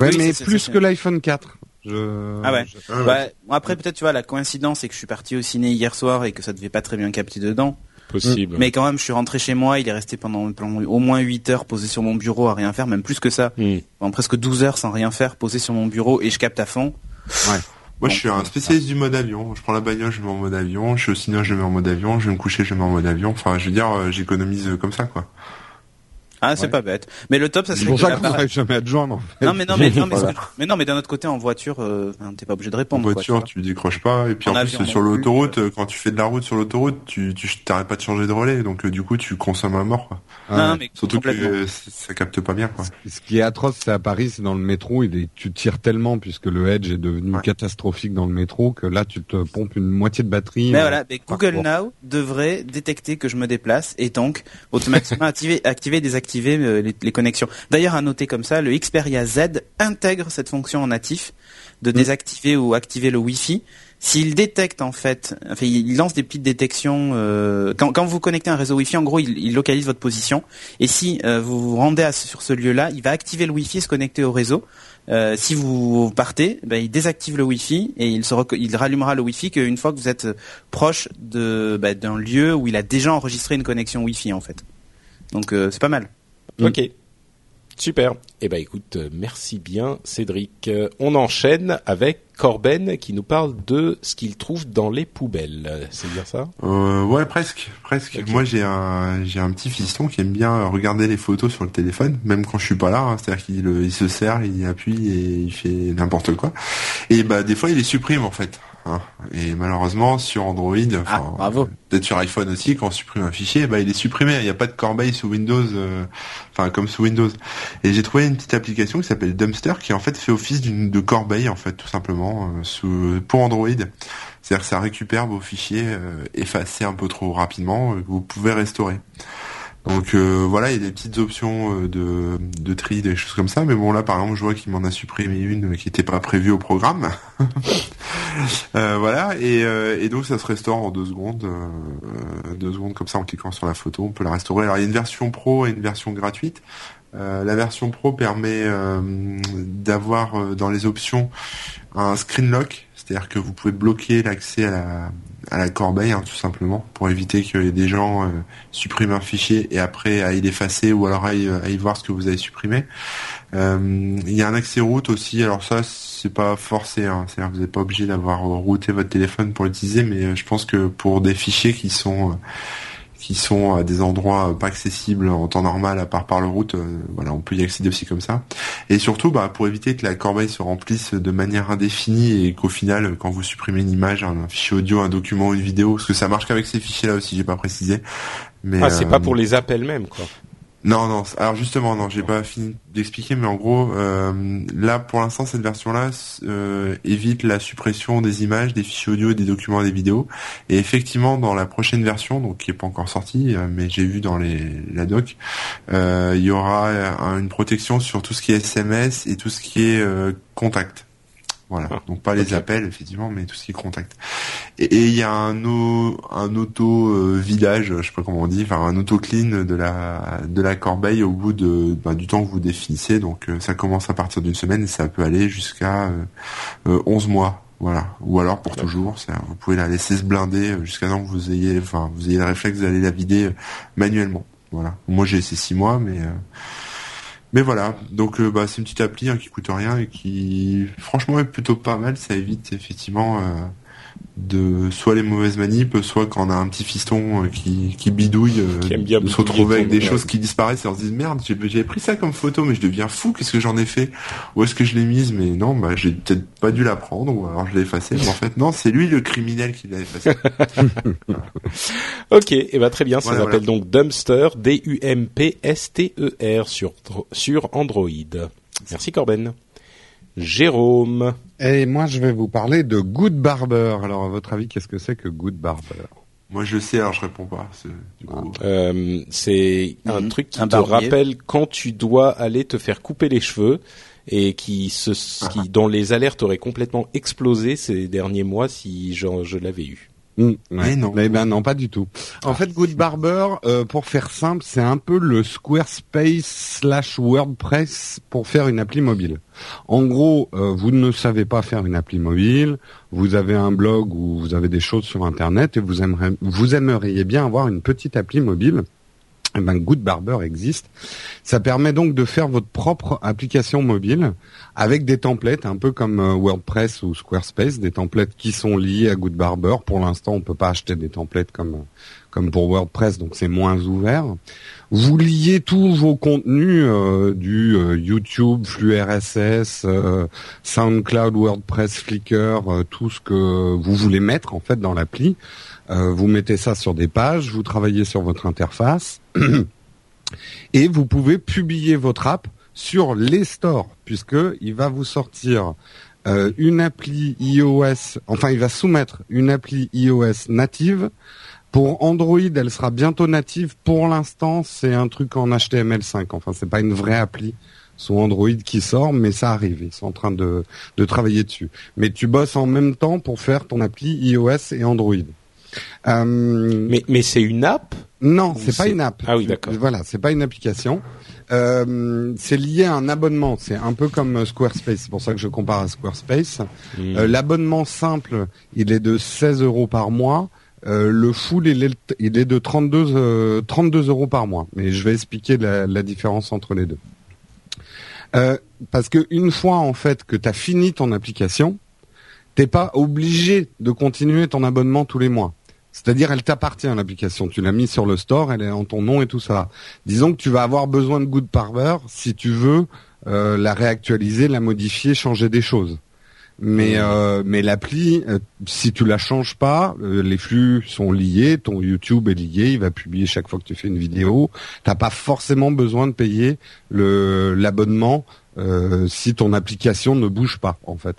Oui, mais plus que l'iPhone 4. Je... Ah ouais. je- Ah ouais. Bah, bon, après, peut-être, tu vois, la coïncidence, c'est que je suis parti au ciné hier soir et que ça devait pas très bien capter dedans. Possible. Mais quand même, je suis rentré chez moi, il est resté pendant, pendant au moins 8 heures posé sur mon bureau à rien faire, même plus que ça. En presque 12 heures sans rien faire, posé sur mon bureau et je capte à fond. Moi, je suis un spécialiste du mode avion. Je prends la bagnole, je mets en mode avion. Je suis au cinéma, je mets en mode avion. Je vais me coucher, je mets en mode avion. Enfin, je veux dire, euh, j'économise euh, comme ça, quoi. Ah, c'est Ouais. pas bête. Mais le top, ça C'est serait pour que ça qu'on n'arrive jamais à te joindre. En fait. Non mais non mais non mais, Voilà. que- mais non mais d'un autre côté en voiture euh, t'es pas obligé de En répondre quoi, voiture, tu tu décroches pas. Et puis En en, plus, sur l'autoroute, euh, quand tu fais de la route sur l'autoroute, tu tu t'arrêtes pas de changer de relais. Donc, euh, du coup, tu consommes à mort, quoi. Non, mais Surtout que euh, ça capte pas bien, quoi. Ce qui est atroce, c'est à Paris, c'est dans le métro, il est, tu tires tellement puisque le Edge est devenu Ouais. catastrophique dans le métro que là, tu te pompes une moitié de batterie. Mais euh, voilà, mais Google. Now devrait détecter que je me déplace et donc automatiquement activer, activer, désactiver euh, les, les connexions. D'ailleurs, à noter comme ça, le Xperia Z intègre cette fonction en natif de désactiver ou activer le Wi-Fi. S'il détecte en fait, enfin, il lance des petites détections. euh, quand, quand vous connectez un réseau Wi-Fi, en gros, il, il localise votre position. Et si euh, vous vous rendez à, sur ce lieu-là, il va activer le Wi-Fi et se connecter au réseau. Euh, si vous partez, ben, il désactive le Wi-Fi et il, se il rallumera le Wi-Fi qu'une fois que vous êtes proche de ben, d'un lieu où il a déjà enregistré une connexion Wi-Fi en fait. Donc c'est pas mal. Ok. Super. Eh ben écoute, euh, merci bien Cédric. Euh, on enchaîne avec Corben qui nous parle de ce qu'il trouve dans les poubelles. C'est dire ça? Euh, ouais, presque, presque. Moi, j'ai un, j'ai un petit fiston qui aime bien regarder les photos sur le téléphone, même quand je suis pas là. hein. C'est-à-dire qu'il euh, il se sert, il appuie et il fait n'importe quoi. Et bah, des fois, il les supprime en fait. Hein. Et malheureusement, sur Android, Ah, peut-être sur iPhone aussi, quand on supprime un fichier, bah, il est supprimé. Il n'y a pas de corbeille sous Windows, euh, enfin comme sous Windows. Et j'ai trouvé une petite application qui s'appelle Dumpster, qui en fait fait office d'une de corbeille en fait, tout simplement, euh, sous pour Android. C'est-à-dire que ça récupère vos fichiers euh, effacés un peu trop rapidement, euh, que vous pouvez restaurer. Donc euh, voilà, il y a des petites options euh, de, de tri, des choses comme ça. Mais bon là, par exemple, je vois qu'il m'en a supprimé une euh, qui n'était pas prévue au programme. Euh, voilà, et, euh, et donc ça se restaure en deux secondes. euh, deux secondes comme ça en cliquant sur la photo, on peut la restaurer. Alors il y a une version pro et une version gratuite. La version pro permet d'avoir dans les options un screen lock, c'est-à-dire que vous pouvez bloquer l'accès à la, à la corbeille, hein, tout simplement, pour éviter que des gens euh, suppriment un fichier et après aillent l'effacer ou alors aillent, aillent voir ce que vous avez supprimé. Euh, Il y a un accès route aussi, alors ça c'est pas forcé, hein, c'est-à-dire vous n'êtes pas obligé d'avoir routé votre téléphone pour l'utiliser, mais euh, je pense que pour des fichiers qui sont euh, qui sont à des endroits euh, pas accessibles en temps normal à part par le route, euh, voilà, on peut y accéder aussi comme ça. Et surtout, bah, pour éviter que la corbeille se remplisse de manière indéfinie et qu'au final, euh, quand vous supprimez une image, un, un fichier audio, un document, une vidéo, parce que ça marche qu'avec ces fichiers-là aussi, j'ai pas précisé. Mais Ah, c'est euh, pas pour les appels même, quoi. Non, non. Alors justement, non, j'ai pas fini d'expliquer, mais en gros, euh, là, pour l'instant, cette version-là euh, évite la suppression des images, des fichiers audio, des documents, des vidéos. Et effectivement, dans la prochaine version, donc qui est pas encore sortie, euh, mais j'ai vu dans les la doc, euh, il y aura une protection sur tout ce qui est SMS et tout ce qui est euh, contact. Voilà, Ah, donc pas les appels effectivement, mais tout ce qui est contact. Et il y a un, au- un auto euh, vidage, je sais pas comment on dit, enfin un auto clean de la de la corbeille au bout de bah, du temps que vous définissez. Donc euh, ça commence à partir d'une semaine et ça peut aller jusqu'à euh, euh, 11 mois. Voilà, ou alors pour toujours, vous pouvez la laisser se blinder euh, jusqu'à temps que vous ayez, enfin, vous ayez le réflexe d'aller la vider euh, manuellement. Voilà. Moi j'ai essayé six mois, mais euh, mais voilà. Donc euh, bah c'est une petite appli hein, qui coûte rien et qui franchement est plutôt pas mal. Ça évite effectivement euh, de soit les mauvaises manips, soit quand on a un petit fiston euh, qui, qui bidouille, euh, Qui aime bien de se retrouver avec des choses qui disparaissent et on se dit merde, j'avais pris ça comme photo, mais je deviens fou. Qu'est-ce que j'en ai fait? Où est-ce que je l'ai mise? Mais non, bah j'ai peut-être pas dû la prendre ou alors je l'ai effacée. Mais en fait non, c'est lui le criminel qui l'a effacée. Ok, et ben très bien. Ça Voilà, s'appelle voilà. donc Dumpster, D-U-M-P-S-T-E-R sur sur Android. Merci Corben. Jérôme. Et moi, je vais vous parler de Good Barber. Alors, à votre avis, qu'est-ce que c'est que Good Barber? Moi, je sais, alors je réponds pas. C'est coup. Euh, c'est un Mhm. truc qui Un te barbier. rappelle quand tu dois aller te faire couper les cheveux et qui se, qui, dont les alertes auraient complètement explosé ces derniers mois si je, je l'avais eu. Mais non. Ben non, pas du tout. En fait, Good Barber, euh, pour faire simple, c'est un peu le Squarespace slash WordPress pour faire une appli mobile. En gros, euh, vous ne savez pas faire une appli mobile, vous avez un blog où vous avez des choses sur Internet et vous aimeriez bien avoir une petite appli mobile. Eh ben, Good Barber existe. Ça permet donc de faire votre propre application mobile avec des templates, un peu comme euh, WordPress ou Squarespace, des templates qui sont liés à Good Barber. Pour l'instant, on peut pas acheter des templates comme euh, comme pour WordPress, donc c'est moins ouvert. Vous liez tous vos contenus euh, du euh, YouTube, flux RSS, euh, SoundCloud, WordPress, Flickr, euh, tout ce que vous voulez mettre en fait dans l'appli. Euh, vous mettez ça sur des pages, vous travaillez sur votre interface et vous pouvez publier votre app sur les stores puisque il va vous sortir euh, une appli iOS, enfin il va soumettre une appli iOS native. Pour Android, elle sera bientôt native. Pour l'instant, c'est un truc en HTML5. Enfin, c'est pas une vraie appli sous Android qui sort, mais ça arrive. Ils sont en train de, de travailler dessus. Mais tu bosses en même temps pour faire ton appli iOS et Android. Euh, Mais, mais c'est une app non, c'est pas une app. Ah oui, d'accord. Voilà, c'est pas une application. Euh, c'est lié à un abonnement. C'est un peu comme euh, Squarespace. C'est pour ça que je compare à Squarespace. Hmm. Euh, L'abonnement simple, il est de 16 euros par mois. Euh, le full, il est, il est de 32, euh, 32 euros par mois. Mais je vais expliquer la, la différence entre les deux. Euh, parce que une fois en fait que tu as fini ton application, t'es pas obligé de continuer ton abonnement tous les mois. C'est-à-dire, elle t'appartient l'application. Tu l'as mise sur le store, elle est en ton nom et tout ça. Disons que tu vas avoir besoin de Good Barber si tu veux euh, la réactualiser, la modifier, changer des choses. Mais euh, mais l'appli, euh, si tu la changes pas, euh, les flux sont liés, ton YouTube est lié, il va publier chaque fois que tu fais une vidéo. T'as pas forcément besoin de payer le l'abonnement euh, si ton application ne bouge pas en fait.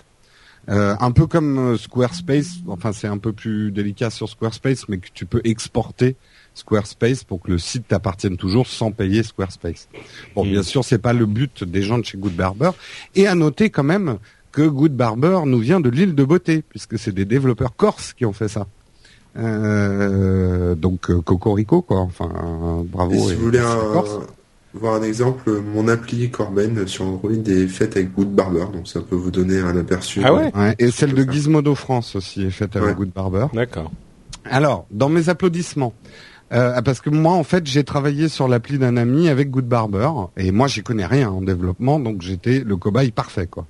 Euh, un peu comme euh, Squarespace, enfin c'est un peu plus délicat sur Squarespace, mais que tu peux exporter Squarespace pour que le site t'appartienne toujours sans payer Squarespace. Bon, Mm. bien sûr, c'est pas le but des gens de chez Good Barber. Et à noter quand même que Good Barber nous vient de l'île de Beauté, puisque c'est des développeurs corses qui ont fait ça. Euh, donc euh, Cocorico quoi. Enfin, euh, bravo. Et si et- vous voulez un, corse. Voir un exemple, mon appli Corben sur Android est faite avec Good Barber, donc ça peut vous donner un aperçu. Ah ouais Ouais, et celle de ça. Gizmodo France aussi est faite avec Ouais. Good Barber. D'accord. Alors, dans mes applaudissements, euh, parce que moi, en fait, j'ai travaillé sur l'appli d'un ami avec Good Barber, et moi, j'y connais rien en développement, donc j'étais le cobaye parfait, quoi.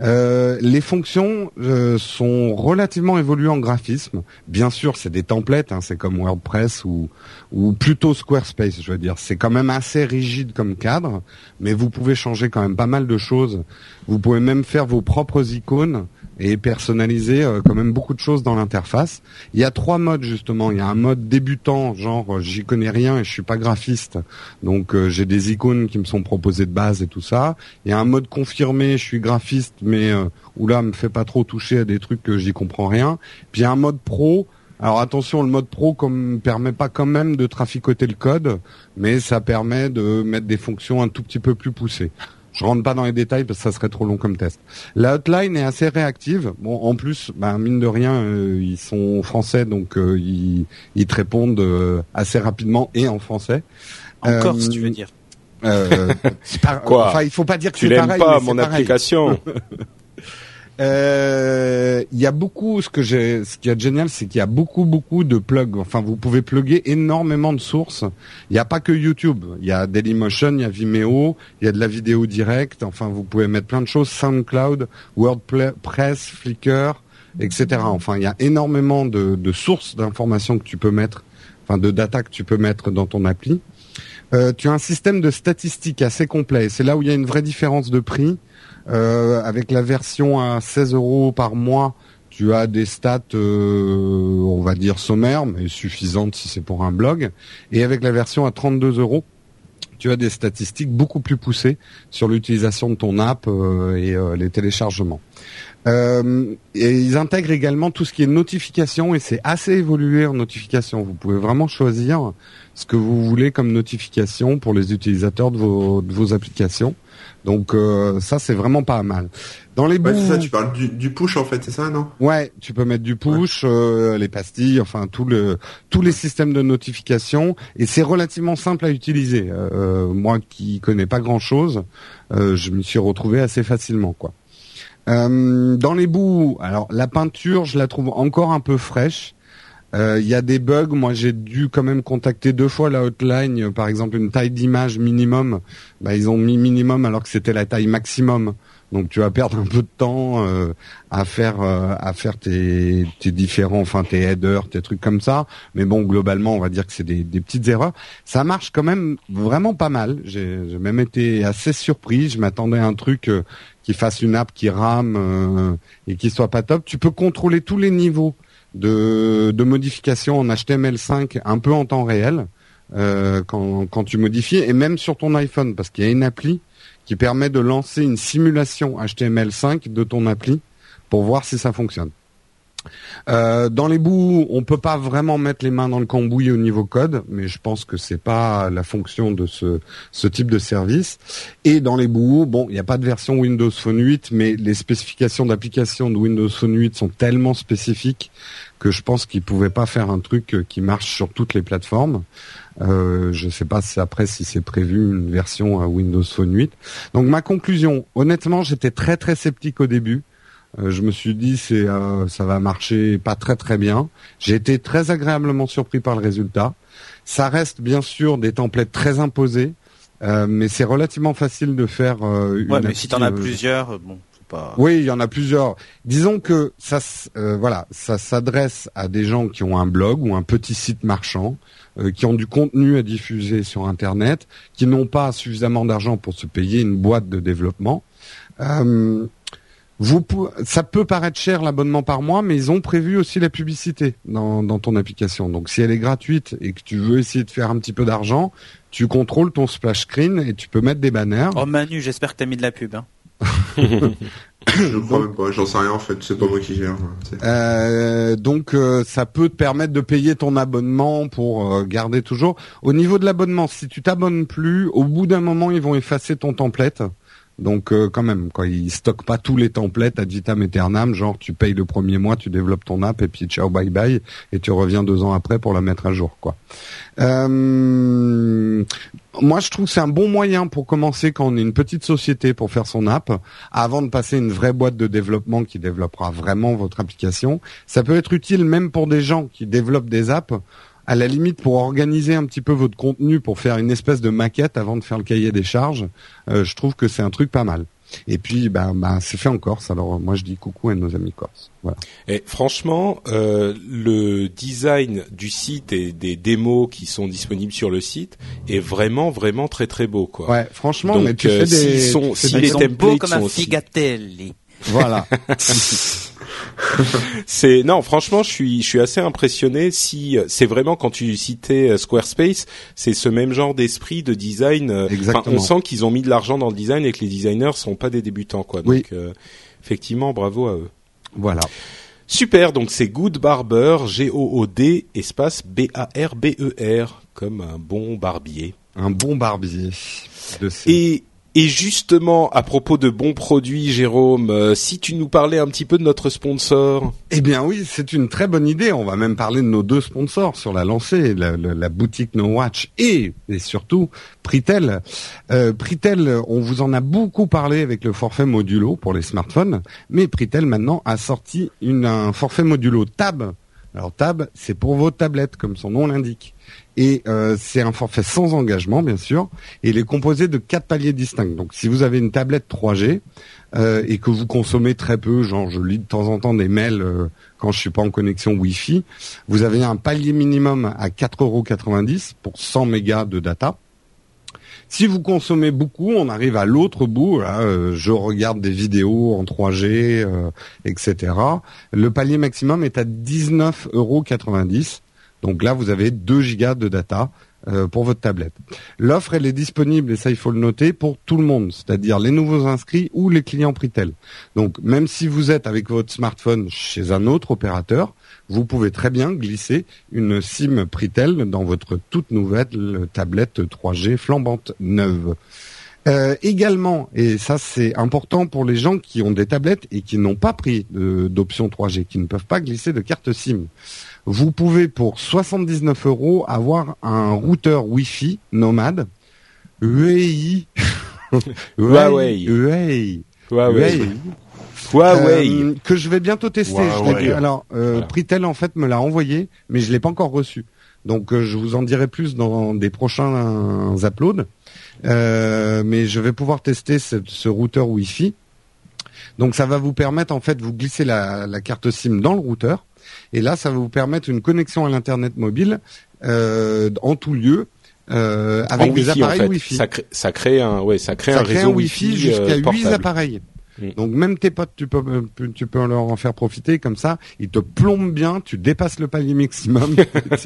Euh, les fonctions euh, sont relativement évoluées en graphisme. Bien sûr, c'est des templates, hein, c'est comme WordPress ou, ou plutôt Squarespace, je veux dire. C'est quand même assez rigide comme cadre, mais vous pouvez changer quand même pas mal de choses. Vous pouvez même faire vos propres icônes et personnaliser euh, quand même beaucoup de choses dans l'interface. Il y a trois modes justement. Il y a un mode débutant, genre euh, j'y connais rien et je suis pas graphiste, donc euh, j'ai des icônes qui me sont proposées de base et tout ça. Il y a un mode confirmé, je suis graphiste, mais euh, où là me fait pas trop toucher à des trucs que j'y comprends rien. Puis il y a un mode pro. Alors attention, le mode pro comme permet pas quand même de traficoter le code, mais ça permet de mettre des fonctions un tout petit peu plus poussées. Je rentre pas dans les détails parce que ça serait trop long comme test. La hotline est assez réactive. Bon, en plus, ben, mine de rien, euh, ils sont français, donc euh, ils, ils te répondent euh, assez rapidement et en français. En Euh, Corse, tu veux dire. Euh, c'est pas- Quoi Enfin, il faut pas dire que Tu l'aimes pas mais mon pareil. application Euh, y a beaucoup. Ce que j'ai, ce qui est génial, c'est qu'il y a beaucoup, beaucoup de plugs. Enfin, vous pouvez plugger énormément de sources. Il n'y a pas que YouTube. Il y a Dailymotion, il y a Vimeo, il y a de la vidéo directe. Enfin, vous pouvez mettre plein de choses. SoundCloud, WordPress, Flickr, etc. Enfin, il y a énormément de, de sources d'informations que tu peux mettre, enfin, de data que tu peux mettre dans ton appli. Euh, tu as un système de statistiques assez complet. C'est là où il y a une vraie différence de prix. Euh, avec la version à 16 euros par mois, tu as des stats, euh, on va dire sommaires, mais suffisantes si c'est pour un blog. Et avec la version à 32 euros, tu as des statistiques beaucoup plus poussées sur l'utilisation de ton app euh, et euh, les téléchargements. Euh, ils intègrent également tout ce qui est notification et c'est assez évolué en notification. Vous pouvez vraiment choisir ce que vous voulez comme notification pour les utilisateurs de vos, de vos applications. Donc euh, ça c'est vraiment pas mal. Dans les Ouais, ça, tu parles du, du push en fait, c'est ça, non? Ouais, tu peux mettre du push, euh, les pastilles, enfin tout le tous les systèmes de notification et c'est relativement simple à utiliser. Euh, moi qui connais pas grand chose, je me suis retrouvé assez facilement quoi. Euh, dans les bouts, alors la peinture, je la trouve encore un peu fraîche. Euh, Il y a des bugs. Moi, j'ai dû quand même contacter deux fois la hotline. Par exemple, une taille d'image minimum. Bah, ils ont mis minimum alors que c'était la taille maximum. Donc, tu vas perdre un peu de temps euh, à faire euh, à faire tes, tes différents, enfin tes headers, tes trucs comme ça. Mais bon, globalement, on va dire que c'est des, des petites erreurs. Ça marche quand même vraiment pas mal. J'ai même été assez surpris. Je m'attendais à un truc euh, qui fasse une app qui rame et qui soit pas top. Tu peux contrôler tous les niveaux de, de modification en HTML5 un peu en temps réel euh, quand, quand tu modifies et même sur ton iPhone parce qu'il y a une appli qui permet de lancer une simulation HTML5 de ton appli pour voir si ça fonctionne. Euh, dans les bouts, on peut pas vraiment mettre les mains dans le cambouis au niveau code, mais je pense que c'est pas la fonction de ce, ce type de service. Et dans les bouts, bon, il n'y a pas de version Windows Phone 8, mais les spécifications d'application de Windows Phone 8 sont tellement spécifiques que je pense qu'ils pouvaient pas faire un truc qui marche sur toutes les plateformes. Euh, je sais pas si après si c'est prévu une version à Windows Phone 8. Donc ma conclusion, honnêtement, j'étais très très sceptique au début. Euh, je me suis dit c'est euh, ça va marcher pas très très bien. J'ai été très agréablement surpris par le résultat. Ça reste bien sûr des templates très imposés, euh, mais c'est relativement facile de faire euh, une Ouais, mais appli, si t'en as plusieurs, bon, pas. oui, il y en a plusieurs. Disons que ça, euh, voilà, ça s'adresse à des gens qui ont un blog ou un petit site marchand, euh, qui ont du contenu à diffuser sur Internet, qui n'ont pas suffisamment d'argent pour se payer une boîte de développement. Euh, vous, ça peut paraître cher l'abonnement par mois, mais ils ont prévu aussi la publicité dans, dans ton application. Donc, si elle est gratuite et que tu veux essayer de faire un petit peu d'argent, tu contrôles ton splash screen et tu peux mettre des banners. Oh Manu, j'espère que t'as mis de la pub. Hein. Je crois même pas, j'en sais rien en fait, c'est pas moi qui gère. c'est- Euh, donc euh, ça peut te permettre de payer ton abonnement pour euh, garder toujours. Au niveau de l'abonnement, si tu t'abonnes plus, au bout d'un moment ils vont effacer ton template. Donc euh, quand même, quoi, ils stockent pas tous les templates ad vitam aeternam, genre tu payes le premier mois, tu développes ton app et puis ciao bye bye et tu reviens deux ans après pour la mettre à jour, quoi. Euh, moi, je trouve que c'est un bon moyen pour commencer quand on est une petite société pour faire son app, avant de passer une vraie boîte de développement qui développera vraiment votre application. Ça peut être utile même pour des gens qui développent des apps, à la limite pour organiser un petit peu votre contenu, pour faire une espèce de maquette avant de faire le cahier des charges. euh, je trouve que c'est un truc pas mal. Et puis, ben, ben, c'est fait en Corse. Alors, moi, je dis coucou à nos amis corses. Voilà. Et franchement, euh, le design du site et des démos qui sont disponibles sur le site est vraiment vraiment très très beau quoi. Ouais, franchement, Donc, mais tu euh, fais des, sont- si des- les sont templates beaux comme sont un aussi- figatelli. voilà. C'est non, franchement, je suis je suis assez impressionné. Si c'est vraiment quand tu citais euh, Squarespace, c'est ce même genre d'esprit de design. euh, Exactement. on sent qu'ils ont mis de l'argent dans le design et que les designers sont pas des débutants quoi. Donc Oui. euh, effectivement, bravo à eux. voilà. Super, donc c'est Good Barber, G-O-O-D, espace B-A-R-B-E-R, comme un bon barbier. Un bon barbier de ces- Et, et justement, à propos de bons produits, Jérôme, euh, si tu nous parlais un petit peu de notre sponsor. Eh bien oui, c'est une très bonne idée. On va même parler de nos deux sponsors sur la lancée, la, boutique No Watch et, et surtout Pritel. Euh, Pritel, on vous en a beaucoup parlé avec le forfait modulo pour les smartphones, mais Pritel maintenant a sorti un forfait modulo Tab. Alors Tab, c'est pour vos tablettes, comme son nom l'indique. Et euh, c'est un forfait sans engagement, bien sûr, et il est composé de quatre paliers distincts. Donc si vous avez une tablette 3G, euh, et que vous consommez très peu, genre je lis de temps en temps des mails euh, quand je suis pas en connexion Wi-Fi, vous avez un palier minimum à 4,90€ pour 100 mégas de data. Si vous consommez beaucoup, on arrive à l'autre bout. Là, euh, je regarde des vidéos en 3G, euh, etc. Le palier maximum est à 19,90€. Donc là, vous avez 2 gigas de data euh, pour votre tablette. L'offre, elle est disponible, et ça il faut le noter, pour tout le monde, c'est-à-dire les nouveaux inscrits ou les clients Pritel. Donc même si vous êtes avec votre smartphone chez un autre opérateur, vous pouvez très bien glisser une SIM Pritel dans votre toute nouvelle tablette 3G flambante neuve. Euh, également, et ça c'est important pour les gens qui ont des tablettes et qui n'ont pas pris d'option 3G, qui ne peuvent pas glisser de carte SIM. Vous pouvez pour 79 euros avoir un routeur Wi-Fi nomade UEI. Huawei. UEI. Huawei. Huawei. Euh, que je vais bientôt tester. Huawei. alors, euh, Voilà. Pritel en fait me l'a envoyé, mais je l'ai pas encore reçu. Donc euh, je vous en dirai plus dans des prochains uploads. Euh, mais je vais pouvoir tester ce, ce routeur Wi-Fi. Donc ça va vous permettre en fait vous glisser la, la carte SIM dans le routeur et là ça va vous permettre une connexion à l'internet mobile euh, en tout lieu euh, avec des Wi-Fi, en appareils fait. Wi-Fi. Ça crée, ça crée un, ouais, ça crée Ça un crée réseau un Wi-Fi jusqu'à euh, 8 portable. appareils. Mm. Donc même tes potes, tu peux, euh, tu peux leur en faire profiter comme ça. Ils te plombent bien, tu dépasses le palier maximum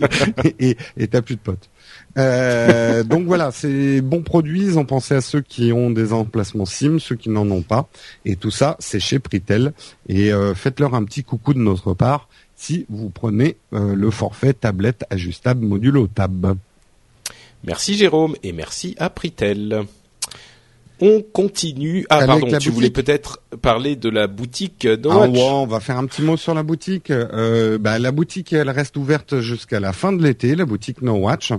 et et t'as plus de potes. Euh, donc voilà, c'est bon produit. Ils ont pensé à ceux qui ont des emplacements SIM, ceux qui n'en ont pas. Et tout ça, c'est chez Pritel. Et euh, faites-leur un petit coucou de notre part si vous prenez euh, le forfait tablette ajustable modulo tab. Merci Jérôme et merci à Pritel. On continue. Ah Avec pardon, tu voulais boutique. peut-être parler de la boutique No Ah ouais, on va faire un petit mot sur la boutique. Euh, bah, la boutique, elle reste ouverte jusqu'à la fin de l'été, la boutique No Watch.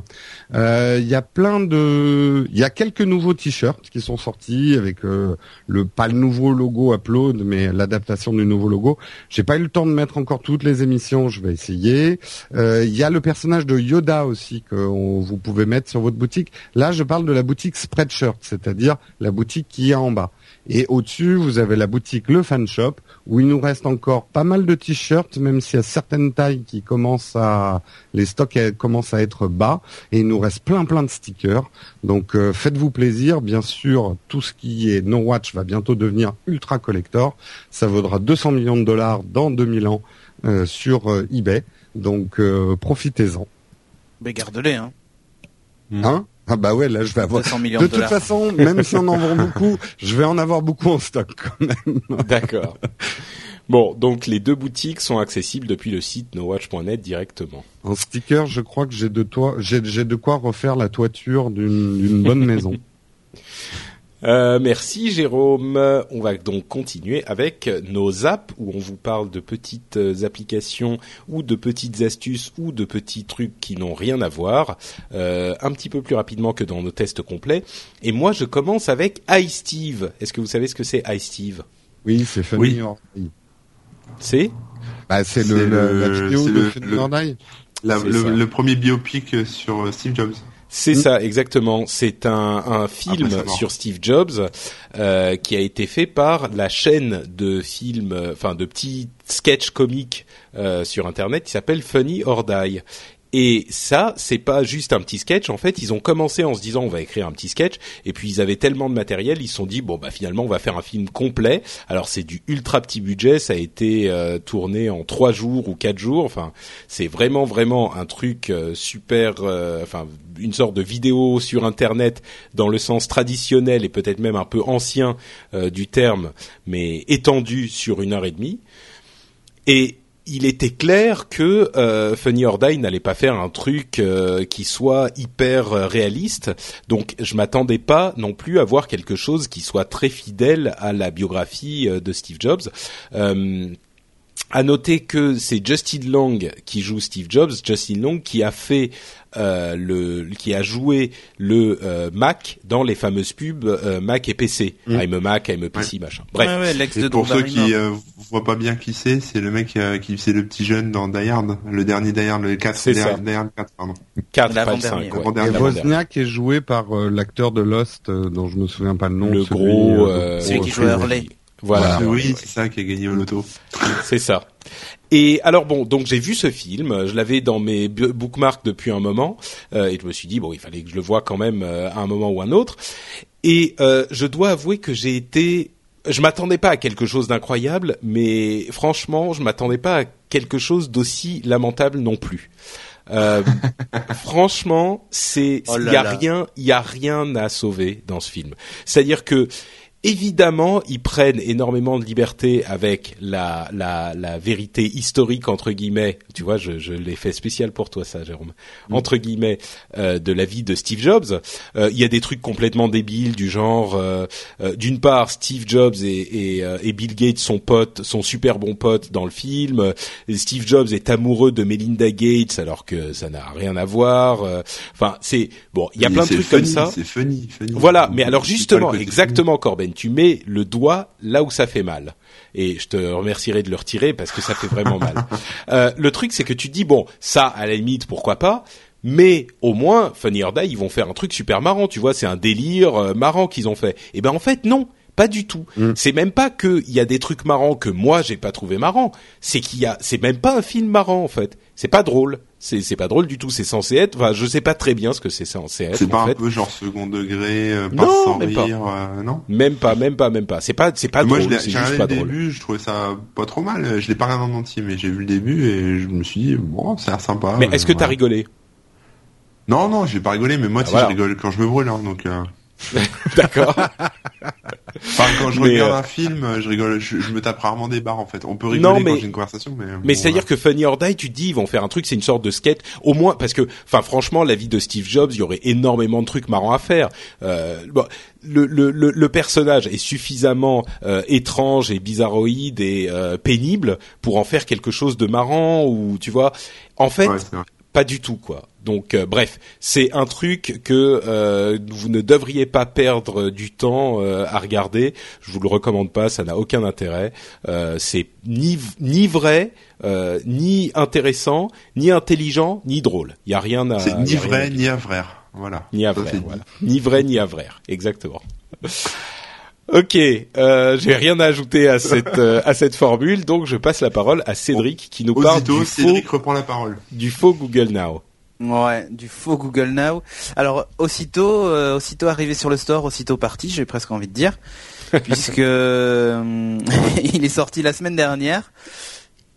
Euh, Il y a plein de, il y a quelques nouveaux t-shirts qui sont sortis avec euh, le pas le nouveau logo Upload, mais l'adaptation du nouveau logo. J'ai pas eu le temps de mettre encore toutes les émissions, je vais essayer. Euh, Il y a le personnage de Yoda aussi que on- vous pouvez mettre sur votre boutique. Là, je parle de la boutique Spreadshirt, c'est-à-dire la boutique qui est en bas. Et au-dessus, vous avez la boutique Le Fan Shop, où il nous reste encore pas mal de t-shirts, même s'il y a certaines tailles qui commencent à, les stocks euh, commencent à être bas, et il nous reste plein plein de stickers. Donc euh, faites-vous plaisir, bien sûr, tout ce qui est No Watch va bientôt devenir ultra collector. Ça vaudra 200 millions de dollars dans 2000 ans euh, sur euh, eBay. Donc euh, profitez-en. Mais garde-les, hein. Hein? Ah bah ouais, là je vais avoir. 200 millions De de, toute dollars. façon, même si on en vend beaucoup, je vais en avoir beaucoup en stock quand même. D'accord. Bon, donc les deux boutiques sont accessibles depuis le site nowatch.net directement. En sticker, je crois que j'ai de toi, j'ai j'ai de quoi refaire la toiture d'une bonne maison. Euh, merci Jérôme. On va donc continuer avec nos apps où on vous parle de petites euh, applications ou de petites astuces ou de petits trucs qui n'ont rien à voir, euh, un petit peu plus rapidement que dans nos tests complets. Et moi, je commence avec iSteve. Est-ce que vous savez ce que c'est iSteve? Oui, c'est Funny Oui. or Die. C'est? Bah, c'est le, le- la le- vidéo de le- Funny le- or Die. La- C'est le, ça. le premier biopic sur euh, Steve Jobs. C'est Mm. ça, exactement. C'est un, un film sur Steve Jobs euh, qui a été fait par la chaîne de films, euh, enfin de petits sketchs comiques euh, sur Internet qui s'appelle Funny or Die. Et ça, c'est pas juste un petit sketch. En fait, ils ont commencé en se disant on va écrire un petit sketch, et puis ils avaient tellement de matériel, ils se sont dit bon bah finalement on va faire un film complet. Alors c'est du ultra petit budget, ça a été euh, tourné en trois jours ou quatre jours. Enfin, c'est vraiment vraiment un truc euh, super, euh, enfin une sorte de vidéo sur Internet dans le sens traditionnel et peut-être même un peu ancien euh, du terme, mais étendu sur une heure et demie. Et il était clair que euh, Funny or n'allait pas faire un truc euh, qui soit hyper euh, réaliste. Donc je m'attendais pas non plus à voir quelque chose qui soit très fidèle à la biographie euh, de Steve Jobs. Euh, à noter que c'est Justin Long qui joue Steve Jobs, Justin Long qui a fait euh, le, qui a joué le euh, Mac dans les fameuses pubs euh, Mac et PC, Mm. I'm a Mac, I'm a PC, machin. Bref, Ouais, ouais, l'ex de pour ceux qui euh, voient pas bien qui c'est, c'est le mec euh, qui c'est le petit jeune dans Die Hard, le dernier Die Hard, le 4, C'est Die. Hard- Die Hard 4, pardon. 4 pas le L'avant-dernier. 5. ouais. L'avant-dernier. Et L'avant-dernier. Wozniak est joué par euh, l'acteur de Lost, euh, dont je me souviens pas le nom. Le celui, gros, euh, euh, Celui qui frisé. Hurley. Voilà. oui, c'est ça qui a gagné au loto. C'est ça. Et alors bon, donc j'ai vu ce film, je l'avais dans mes bookmarks depuis un moment, euh, et je me suis dit bon, il fallait que je le voie quand même euh, à un moment ou un autre. Et euh, je dois avouer que j'ai été, je m'attendais pas à quelque chose d'incroyable, mais franchement, je m'attendais pas à quelque chose d'aussi lamentable non plus. Euh, franchement, c'est Oh il là y a là. rien, il y a rien à sauver dans ce film. C'est-à-dire que Évidemment, ils prennent énormément de liberté avec la, la, la vérité historique entre guillemets. Tu vois, je, je l'ai fait spécial pour toi, ça, Jérôme. Entre guillemets, euh, de la vie de Steve Jobs. Euh, Il y a des trucs complètement débiles du genre, euh, euh, d'une part, Steve Jobs et, et, euh, et Bill Gates sont potes, sont super bons potes dans le film. Steve Jobs est amoureux de Melinda Gates alors que ça n'a rien à voir. Euh, Enfin, c'est bon, il y a plein de trucs comme ça. C'est funny, funny. Voilà, mais alors justement, exactement, Corben, tu mets le doigt là où ça fait mal. Et je te remercierai de le retirer parce que ça fait vraiment mal. Euh, le truc, c'est que tu dis bon, ça, à la limite, pourquoi pas. Mais au moins, Funny or Die, ils vont faire un truc super marrant, tu vois, c'est un délire euh, marrant qu'ils ont fait. Et ben en fait non, pas du tout. Mm. C'est même pas que il y a des trucs marrants que moi j'ai pas trouvé marrants. C'est qu'il y a, c'est même pas un film marrant en fait. C'est pas drôle. C'est c'est pas drôle du tout. C'est censé être. Enfin, je sais pas très bien ce que c'est censé être. C'est pas en un fait. peu genre second degré, euh, pas Non, sans même pas. rire, euh, non? Même pas, même pas, même pas. C'est pas, c'est pas Moi, drôle. C'est j'ai regardé le drôle. début, je trouvais ça pas trop mal. Je l'ai pas regardé en entier, mais j'ai vu le début et je me suis dit, bon, ça a l'air sympa. Mais est-ce que Euh, t'as rigolé? Non, non, j'ai pas rigolé, mais moi, Ah, tu sais, voilà. je rigole quand je me brûle, hein, donc. euh, D'accord. Enfin, quand je Mais, regarde euh, un film, je rigole, je, je me tape rarement des barres en fait. On peut rigoler Non, mais- quand j'ai une conversation, mais. Mais c'est-à-dire que Funny or Die, tu te dis, ils vont faire un truc, c'est une sorte de skate. Au moins, parce que, enfin, franchement, la vie de Steve Jobs, il y aurait énormément de trucs marrants à faire. Euh, bon, le, le, le, le personnage est suffisamment euh, étrange et bizarroïde et euh, pénible pour en faire quelque chose de marrant ou, tu vois. En fait, Ouais. Pas du tout quoi. Donc euh, bref, c'est un truc que euh, vous ne devriez pas perdre du temps euh, à regarder. Je vous le recommande pas, ça n'a aucun intérêt. Euh, c'est ni ni vrai, euh, ni intéressant, ni intelligent, ni drôle. Il y a rien à C'est ni vrai, ni avraire. Voilà. ni dit. voilà. Ni vrai ni à vrai, exactement. Ok, euh, j'ai rien à ajouter à cette euh, à cette formule, donc je passe la parole à Cédric qui nous parle Aussitôt, du Cédric faux reprend la parole. du faux Google Now. Ouais, du faux Google Now. Alors aussitôt, euh, aussitôt arrivé sur le store, aussitôt parti, j'ai presque envie de dire, puisque euh, il est sorti la semaine dernière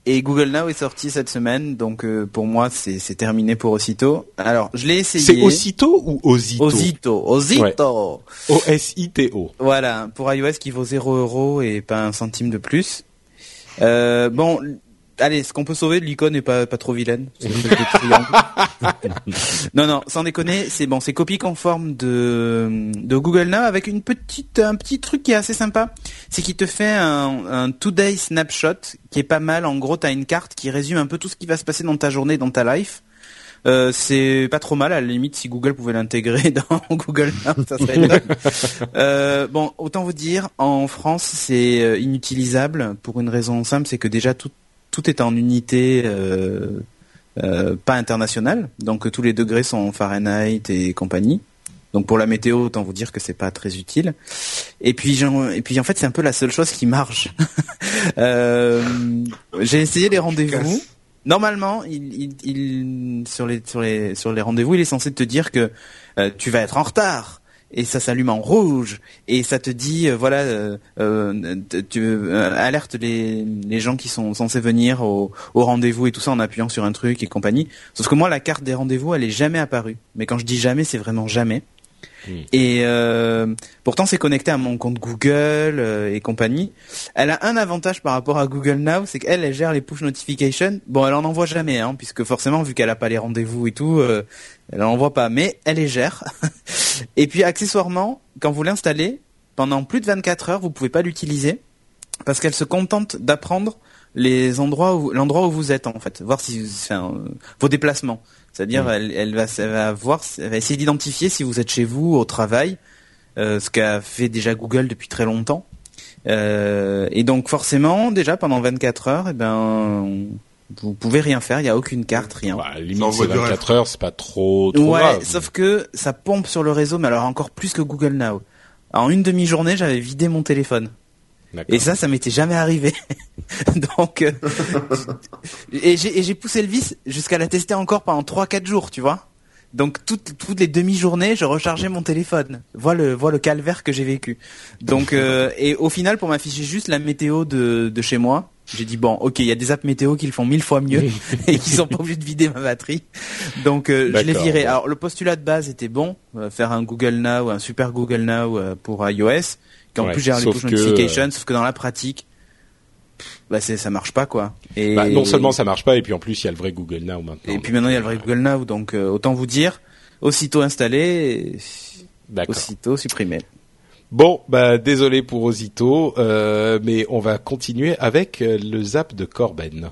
et Google Now est sorti cette semaine, donc euh, pour moi c'est c'est terminé pour aussitôt. Alors je l'ai essayé. C'est aussitôt ou Osito Osito, Osito. O-S-I-T-O. Voilà, pour iOS qui vaut 0 euros et pas un centime de plus. Euh, bon, allez, ce qu'on peut sauver de l'icône n'est pas, pas trop vilaine. Non, non, sans déconner, c'est bon, c'est copie conforme de, de Google Now avec une petite, un petit truc qui est assez sympa. C'est qu'il te fait un, un two-day snapshot qui est pas mal. En gros, t'as une carte qui résume un peu tout ce qui va se passer dans ta journée, dans ta life. Euh, c'est pas trop mal à la limite si Google pouvait l'intégrer dans Google Now, ça serait top. Euh, bon, autant vous dire, en France, c'est euh, inutilisable pour une raison simple, c'est que déjà tout tout est en unité euh, euh, pas internationale, donc tous les degrés sont en Fahrenheit et compagnie. Donc pour la météo, autant vous dire que c'est pas très utile. Et puis, et puis en fait, c'est un peu la seule chose qui marche. Euh, J'ai essayé les rendez-vous. Normalement, il, il, il- sur les sur les sur les rendez-vous, il est censé te dire que euh, tu vas être en retard et ça s'allume en rouge et ça te dit euh, voilà euh, euh, tu euh, alerte les les gens qui sont censés venir au, au rendez-vous et tout ça en appuyant sur un truc et compagnie. Sauf que moi, la carte des rendez-vous, elle est jamais apparue. Mais quand je dis jamais, c'est vraiment jamais. Mm. Et euh, pourtant, c'est connecté à mon compte Google euh, et compagnie. Elle a un avantage par rapport à Google Now, c'est qu'elle, elle gère les push notifications. Bon, elle en envoie jamais, hein, puisque forcément, vu qu'elle a pas les rendez-vous et tout, euh, elle en envoie pas. Mais elle les gère. et puis, accessoirement, quand vous l'installez, pendant plus de 24 heures, vous pouvez pas l'utiliser parce qu'elle se contente d'apprendre les endroits où l'endroit où vous êtes en fait, voir si enfin, vos déplacements. C'est-à-dire, elle, elle va, elle va voir, elle va essayer d'identifier si vous êtes chez vous au travail, euh, ce qu'a fait déjà Google depuis très longtemps. Euh, et donc forcément, déjà pendant 24 heures, eh ben, vous pouvez rien faire. Il n'y a aucune carte, rien. Bah, limite, c'est envoie du 24 heures, c'est pas trop, trop Ouais, grave. sauf que ça pompe sur le réseau, mais alors encore plus que Google Now. En une demi-journée, j'avais vidé mon téléphone. D'accord. Et ça, ça m'était jamais arrivé. Donc, euh, et j'ai et j'ai poussé le vice jusqu'à la tester encore pendant 3-4 jours, tu vois. Donc toutes toutes les demi-journées, je rechargeais mon téléphone. Voilà le voilà le calvaire que j'ai vécu. Donc euh, et au final, pour m'afficher juste la météo de de chez moi, J'ai dit bon, ok, il y a des apps météo qui le font mille fois mieux et qui sont pas obligés de vider ma batterie. Donc euh, je l'ai viré. ouais. Alors le postulat de base était bon, euh, faire un Google Now, un super Google Now euh, pour iOS, qui en Ouais, plus gère les push notifications, sauf que dans la pratique, bah c'est ça marche pas quoi. Et Bah, non seulement ça marche pas, et puis en plus il y a le vrai Google Now maintenant. et puis maintenant il y a le vrai Google Now, donc euh, autant vous dire, aussitôt installé, aussitôt supprimé. Bon, bah désolé pour Osito, euh, mais on va continuer avec euh, le zap de Corben.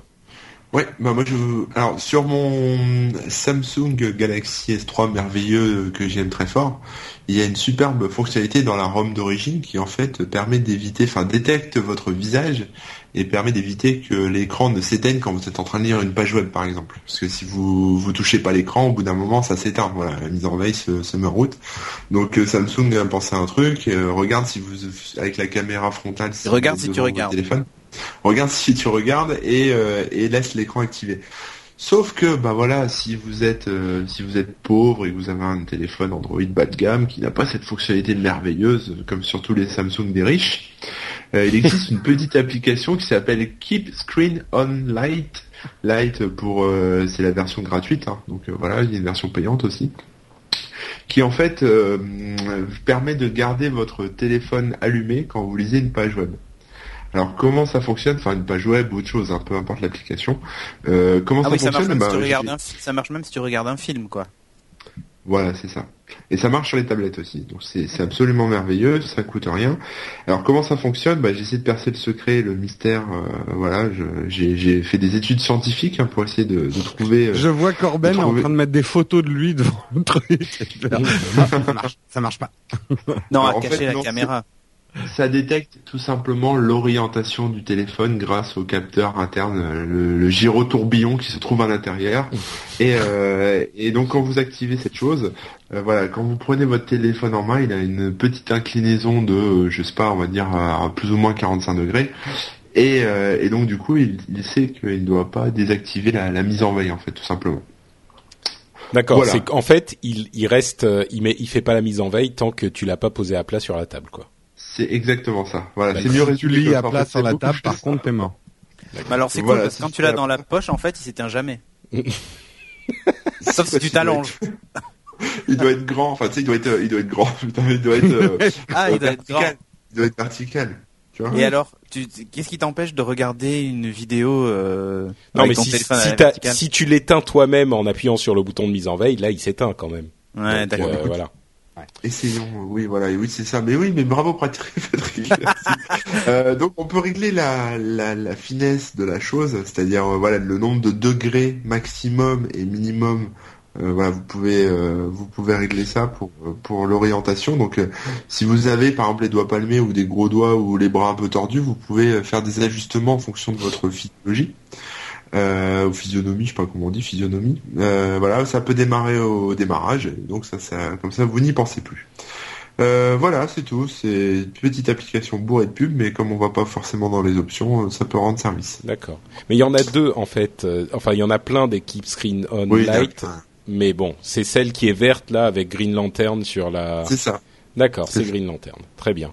Ouais, bah moi je alors sur mon Samsung Galaxy S3 merveilleux que j'aime très fort, il y a une superbe fonctionnalité dans la ROM d'origine qui en fait permet d'éviter, enfin détecte votre visage et permet d'éviter que l'écran ne s'éteigne quand vous êtes en train de lire une page web par exemple. Parce que si vous vous touchez pas l'écran, au bout d'un moment ça s'éteint. Voilà, la mise en veille se, se met en route. Donc euh, Samsung a pensé à un truc, euh, regarde si vous avec la caméra frontale. Si Regarde vous si tu regardes. Téléphone, regarde si tu regardes et, euh, et laisse l'écran activé. Sauf que bah voilà, si vous êtes euh, si vous êtes pauvre et que vous avez un téléphone Android bas de gamme qui n'a pas cette fonctionnalité merveilleuse euh, comme sur tous les Samsung des riches, il existe une petite application qui s'appelle Keep Screen on Light. Light pour c'est la version gratuite, hein. donc voilà, il y a une version payante aussi qui en fait permet de garder votre téléphone allumé quand vous lisez une page web. Alors comment ça fonctionne Enfin une page web ou autre chose, hein, peu importe l'application. Euh, comment Ah ça oui, ça marche fonctionne même si Bah, tu regardes j'ai- un, fi- ça marche même si tu regardes un film quoi. Voilà, c'est ça. Et ça marche sur les tablettes aussi. Donc c'est absolument merveilleux, ça coûte rien. Alors comment ça fonctionne bah, J'essaie de percer le secret, le mystère. euh, voilà, j'ai fait des études scientifiques hein, pour essayer de, de trouver. euh, Je vois Corben en train de mettre des photos de lui devant le truc. Ça marche, ça marche pas. Non, Alors, à cacher fait, la non, caméra. Ça détecte tout simplement l'orientation du téléphone grâce au capteur interne, le, le gyrotourbillon qui se trouve à l'intérieur. Et, euh, et donc quand vous activez cette chose, euh, voilà, quand vous prenez votre téléphone en main, il a une petite inclinaison de, euh, je sais pas, on va dire à plus ou moins 45 degrés. Et, euh, et donc du coup, il, il sait qu'il ne doit pas désactiver la, la mise en veille en fait, tout simplement. D'accord. Voilà. C'est qu'en fait, il, il reste, il met, il fait pas la mise en veille tant que tu l'as pas posé à plat sur la table, quoi. C'est exactement ça. Voilà, Bah, c'est si mieux Si tu résumé lis à plat sur la table, par contre, t'es mort. Mais alors c'est Voilà, cool parce que quand tu l'as dans la poche, en fait, il s'éteint jamais. Sauf si tu il doit t'allonges. Il doit être grand, enfin tu sais, il doit être, il doit être grand, putain, il doit être, euh, Ah, il doit être grand. vertical. Il doit être vertical. Tu vois Et alors, qu'est-ce qui t'empêche de regarder une vidéo euh, Non, avec mais ton si, téléphone tu l'éteins toi-même en appuyant sur le bouton de mise en veille, là, il s'éteint quand même. Ouais, d'accord. euh, voilà. Essayons, oui, voilà, oui, c'est ça. Mais oui, mais bravo, Patrick. Euh, donc, on peut régler la, finesse de la chose, c'est-à-dire, euh, voilà, le nombre de degrés maximum et minimum. Euh, voilà, vous pouvez, euh, vous pouvez régler ça pour l'orientation. Donc, euh, si vous avez, par exemple, les doigts palmés ou des gros doigts ou les bras un peu tordus, vous pouvez euh, faire des ajustements en fonction de votre physiologie. Euh, ou physionomie, je sais pas comment on dit, physionomie. Euh, voilà, ça peut démarrer au démarrage, donc ça, ça, comme ça, vous n'y pensez plus. Euh, voilà, c'est tout. C'est une petite application bourrée de pub, mais comme on va pas forcément dans les options, euh, ça peut rendre service. D'accord. Mais il y en a deux en fait. enfin, il y en a plein des Keep Screen On Oui, Light. Mais bon, c'est celle qui est verte là avec Green Lantern sur la. c'est ça. D'accord, c'est c'est- Green Lantern. Très bien.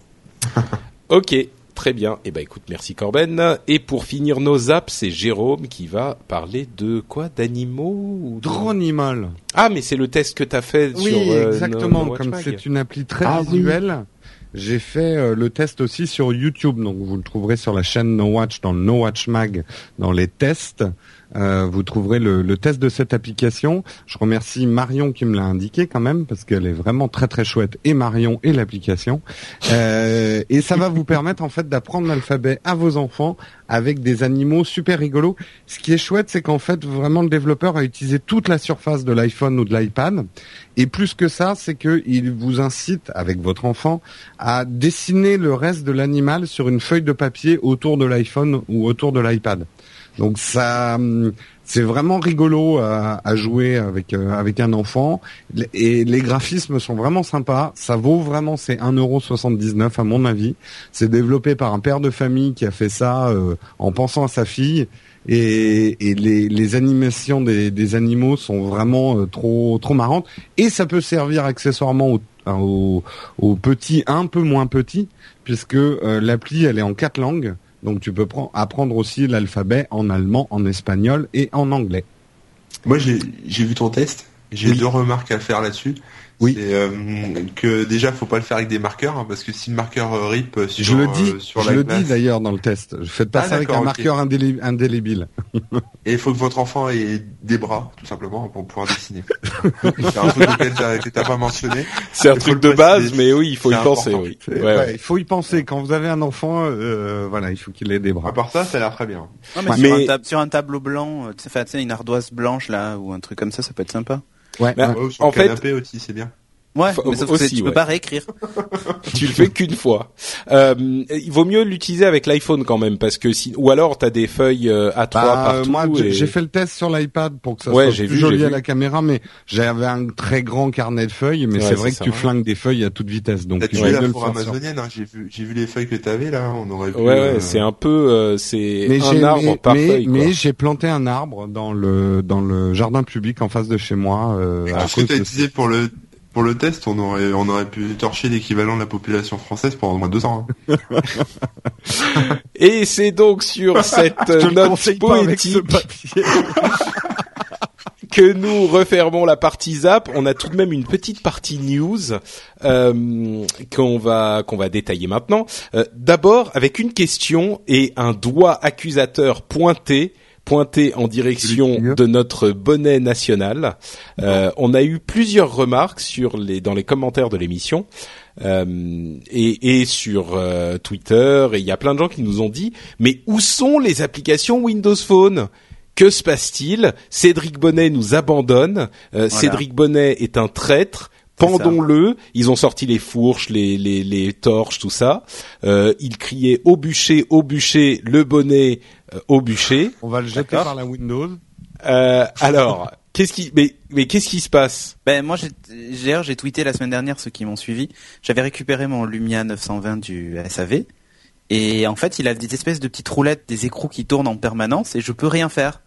ok, très bien. Eh ben écoute, merci Corben. Et pour finir nos apps, c'est Jérôme qui va parler de quoi? D'animaux ou de- Dronimal. Ah, mais c'est le test que t'as fait Oui, sur euh, exactement. No- No Comme c'est une appli très Ah, oui. visuelle, j'ai fait euh, le test aussi sur YouTube. Donc vous le trouverez sur la chaîne No Watch dans le No Watch Mag dans les tests. Euh, vous trouverez le, test de cette application. Je remercie Marion qui me l'a indiqué quand même parce qu'elle est vraiment très très chouette et Marion et l'application. Euh, et ça va vous permettre en fait d'apprendre l'alphabet à vos enfants avec des animaux super rigolos. Ce qui est chouette, c'est qu'en fait vraiment le développeur a utilisé toute la surface de l'iPhone ou de l'iPad. Et plus que ça, c'est qu'il vous incite avec votre enfant à dessiner le reste de l'animal sur une feuille de papier autour de l'iPhone ou autour de l'iPad. Donc ça, hum, c'est vraiment rigolo à, à jouer avec euh, avec un enfant. Et les graphismes sont vraiment sympas. Ça vaut vraiment c'est 1,79€ à mon avis. C'est développé par un père de famille qui a fait ça euh, en pensant à sa fille. Et, et les, les animations des, des animaux sont vraiment euh, trop trop marrantes. Et ça peut servir accessoirement aux, aux, aux petits un peu moins petits, puisque euh, l'appli elle est en quatre langues Donc tu peux prendre- apprendre aussi l'alphabet en allemand, en espagnol et en anglais. Moi, j'ai vu ton test. J'ai Oui. deux remarques à faire là-dessus. Oui. C'est euh, que déjà, faut pas le faire avec des marqueurs, hein, parce que si le marqueur euh, rip sur, je le dis, euh, sur je la le glace, dis d'ailleurs dans le test. Faites pas Ah, ça avec un marqueur indélé- indélébile. et il faut que votre enfant ait des bras, tout simplement, pour pouvoir dessiner. c'est un truc auquel t'as- que t'as pas mentionné. C'est un Il truc de base, mais oui, il faut y penser. important. Oui. C'est- Ouais, ouais, ouais. Il faut y penser. Quand vous avez un enfant, euh, voilà, il faut qu'il ait des À bras. part ça, ça a l'air très bien. Non, mais, Ouais. sur, Mais- Un sur un tableau blanc, euh, tu sais, une ardoise blanche là, ou un truc comme ça, ça peut être sympa. Ouais, Bah, ouais. En le fait- canapé aussi, c'est bien. Ouais, Faut- mais sauf que aussi, tu peux pas réécrire. tu le fais qu'une fois. Euh, il vaut mieux l'utiliser avec l'iPhone quand même parce que si ou alors t'as des feuilles euh, A3 Bah, partout. moi, j'ai et- j'ai fait le test sur l'iPad pour que ça Ouais, soit plus vu, joli à vu. la caméra, mais j'avais un très grand carnet de feuilles, mais Ouais, c'est vrai que ça, tu ouais. flingues des feuilles à toute vitesse, donc vaut la le amazonienne, hein, j'ai vu, j'ai vu les feuilles que t'avais là, on aurait pu. Ouais, ouais, euh, c'est un peu, euh, c'est Mais un j'ai arbre mais, par mais, feuille. quoi. mais j'ai planté un arbre dans le dans le jardin public en face de chez moi. Euh, à ce que cause t'as utilisé pour le pour le test, on aurait on aurait pu torcher l'équivalent de la population française pendant au moins deux ans. hein. Et c'est donc sur cette note poétique papier. que nous refermons la partie zap. On a tout de même une petite partie news euh, qu'on va qu'on va détailler maintenant. Euh, D'abord avec une question et un doigt accusateur pointé pointé en direction de notre bonnet national. Euh, on a eu plusieurs remarques sur les dans les commentaires de l'émission. Euh, et, et sur euh, Twitter, et il y a plein de gens qui nous ont dit, mais où sont les applications Windows Phone? Que se passe-t-il? Cédric Bonnet nous abandonne. Euh, Cédric Bonnet est un traître. Pendons-le. Ils ont sorti les fourches, les, les, les torches, tout ça. Euh, ils criaient au bûcher, au bûcher, le bonnet euh, au bûcher. On va le jeter par la Windows. Euh, alors, qu'est-ce qui, mais, mais qu'est-ce qui se passe? Ben moi j'ai j'ai j'ai tweeté la semaine dernière ceux qui m'ont suivi. J'avais récupéré mon Lumia 920 du SAV et en fait il a des espèces de petites roulettes, des écrous qui tournent en permanence et je peux rien faire.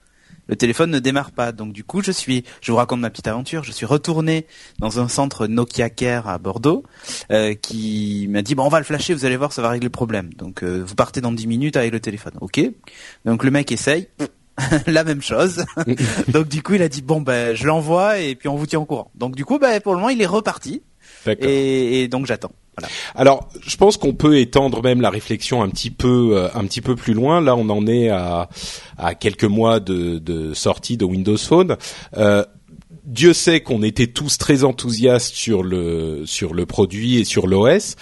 Le téléphone ne démarre pas, donc du coup je suis, je vous raconte ma petite aventure. Je suis retourné dans un centre Nokia Care à Bordeaux, euh, qui m'a dit bon on va le flasher, vous allez voir ça va régler le problème. Donc euh, vous partez dans 10 minutes avec le téléphone, ok Donc le mec essaye, la même chose. Donc du coup il a dit bon ben je l'envoie et puis on vous tient au courant. Donc du coup ben pour le moment il est reparti et donc j'attends. Alors, je pense qu'on peut étendre même la réflexion un petit peu, euh, un petit peu plus loin. Là, on en est à, à quelques mois de, de sortie de Windows Phone. Euh, Dieu sait qu'on était tous très enthousiastes sur le sur le produit et sur l'OS.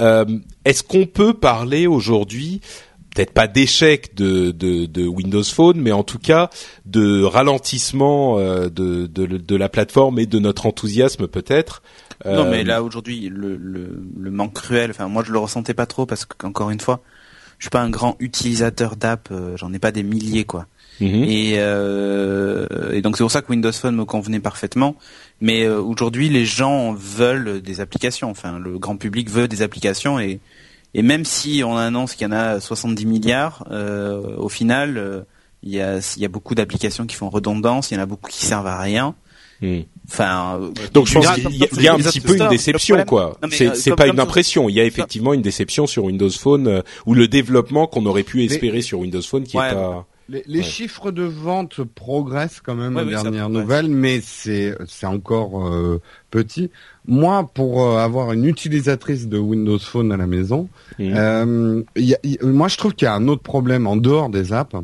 Euh, Est-ce qu'on peut parler aujourd'hui peut-être pas d'échec de, de, de Windows Phone, mais en tout cas de ralentissement euh, de, de, de la plateforme et de notre enthousiasme peut-être. Non Euh, mais là aujourd'hui le, le, le manque cruel, enfin moi je le ressentais pas trop parce qu'encore une fois je suis pas un grand utilisateur d'app, euh, j'en ai pas des milliers quoi. mhm. Et, euh, et donc c'est pour ça que Windows Phone me convenait parfaitement. Mais euh, aujourd'hui, les gens veulent des applications. Enfin, le grand public veut des applications et et même si on annonce qu'il y en a 70 milliards, euh, au final, euh, il y a il y a beaucoup d'applications qui font redondance. Il y en a beaucoup qui servent à rien. Mhm. Enfin, euh, Donc je pense qu'il y a, comme il y a un petit peu une Store, le déception quoi. C'est euh, pas une impression, il y a effectivement une déception sur Windows Phone euh, ou le développement qu'on aurait pu espérer sur Windows Phone qui Ouais. est pas. Les, les Ouais. chiffres de vente progressent quand même Ouais, aux oui, dernières nouvelles, mais c'est c'est encore euh, petit. Moi, pour euh, avoir une utilisatrice de Windows Phone à la maison, euh, y a- moi je trouve qu'il y a un autre problème en dehors des apps.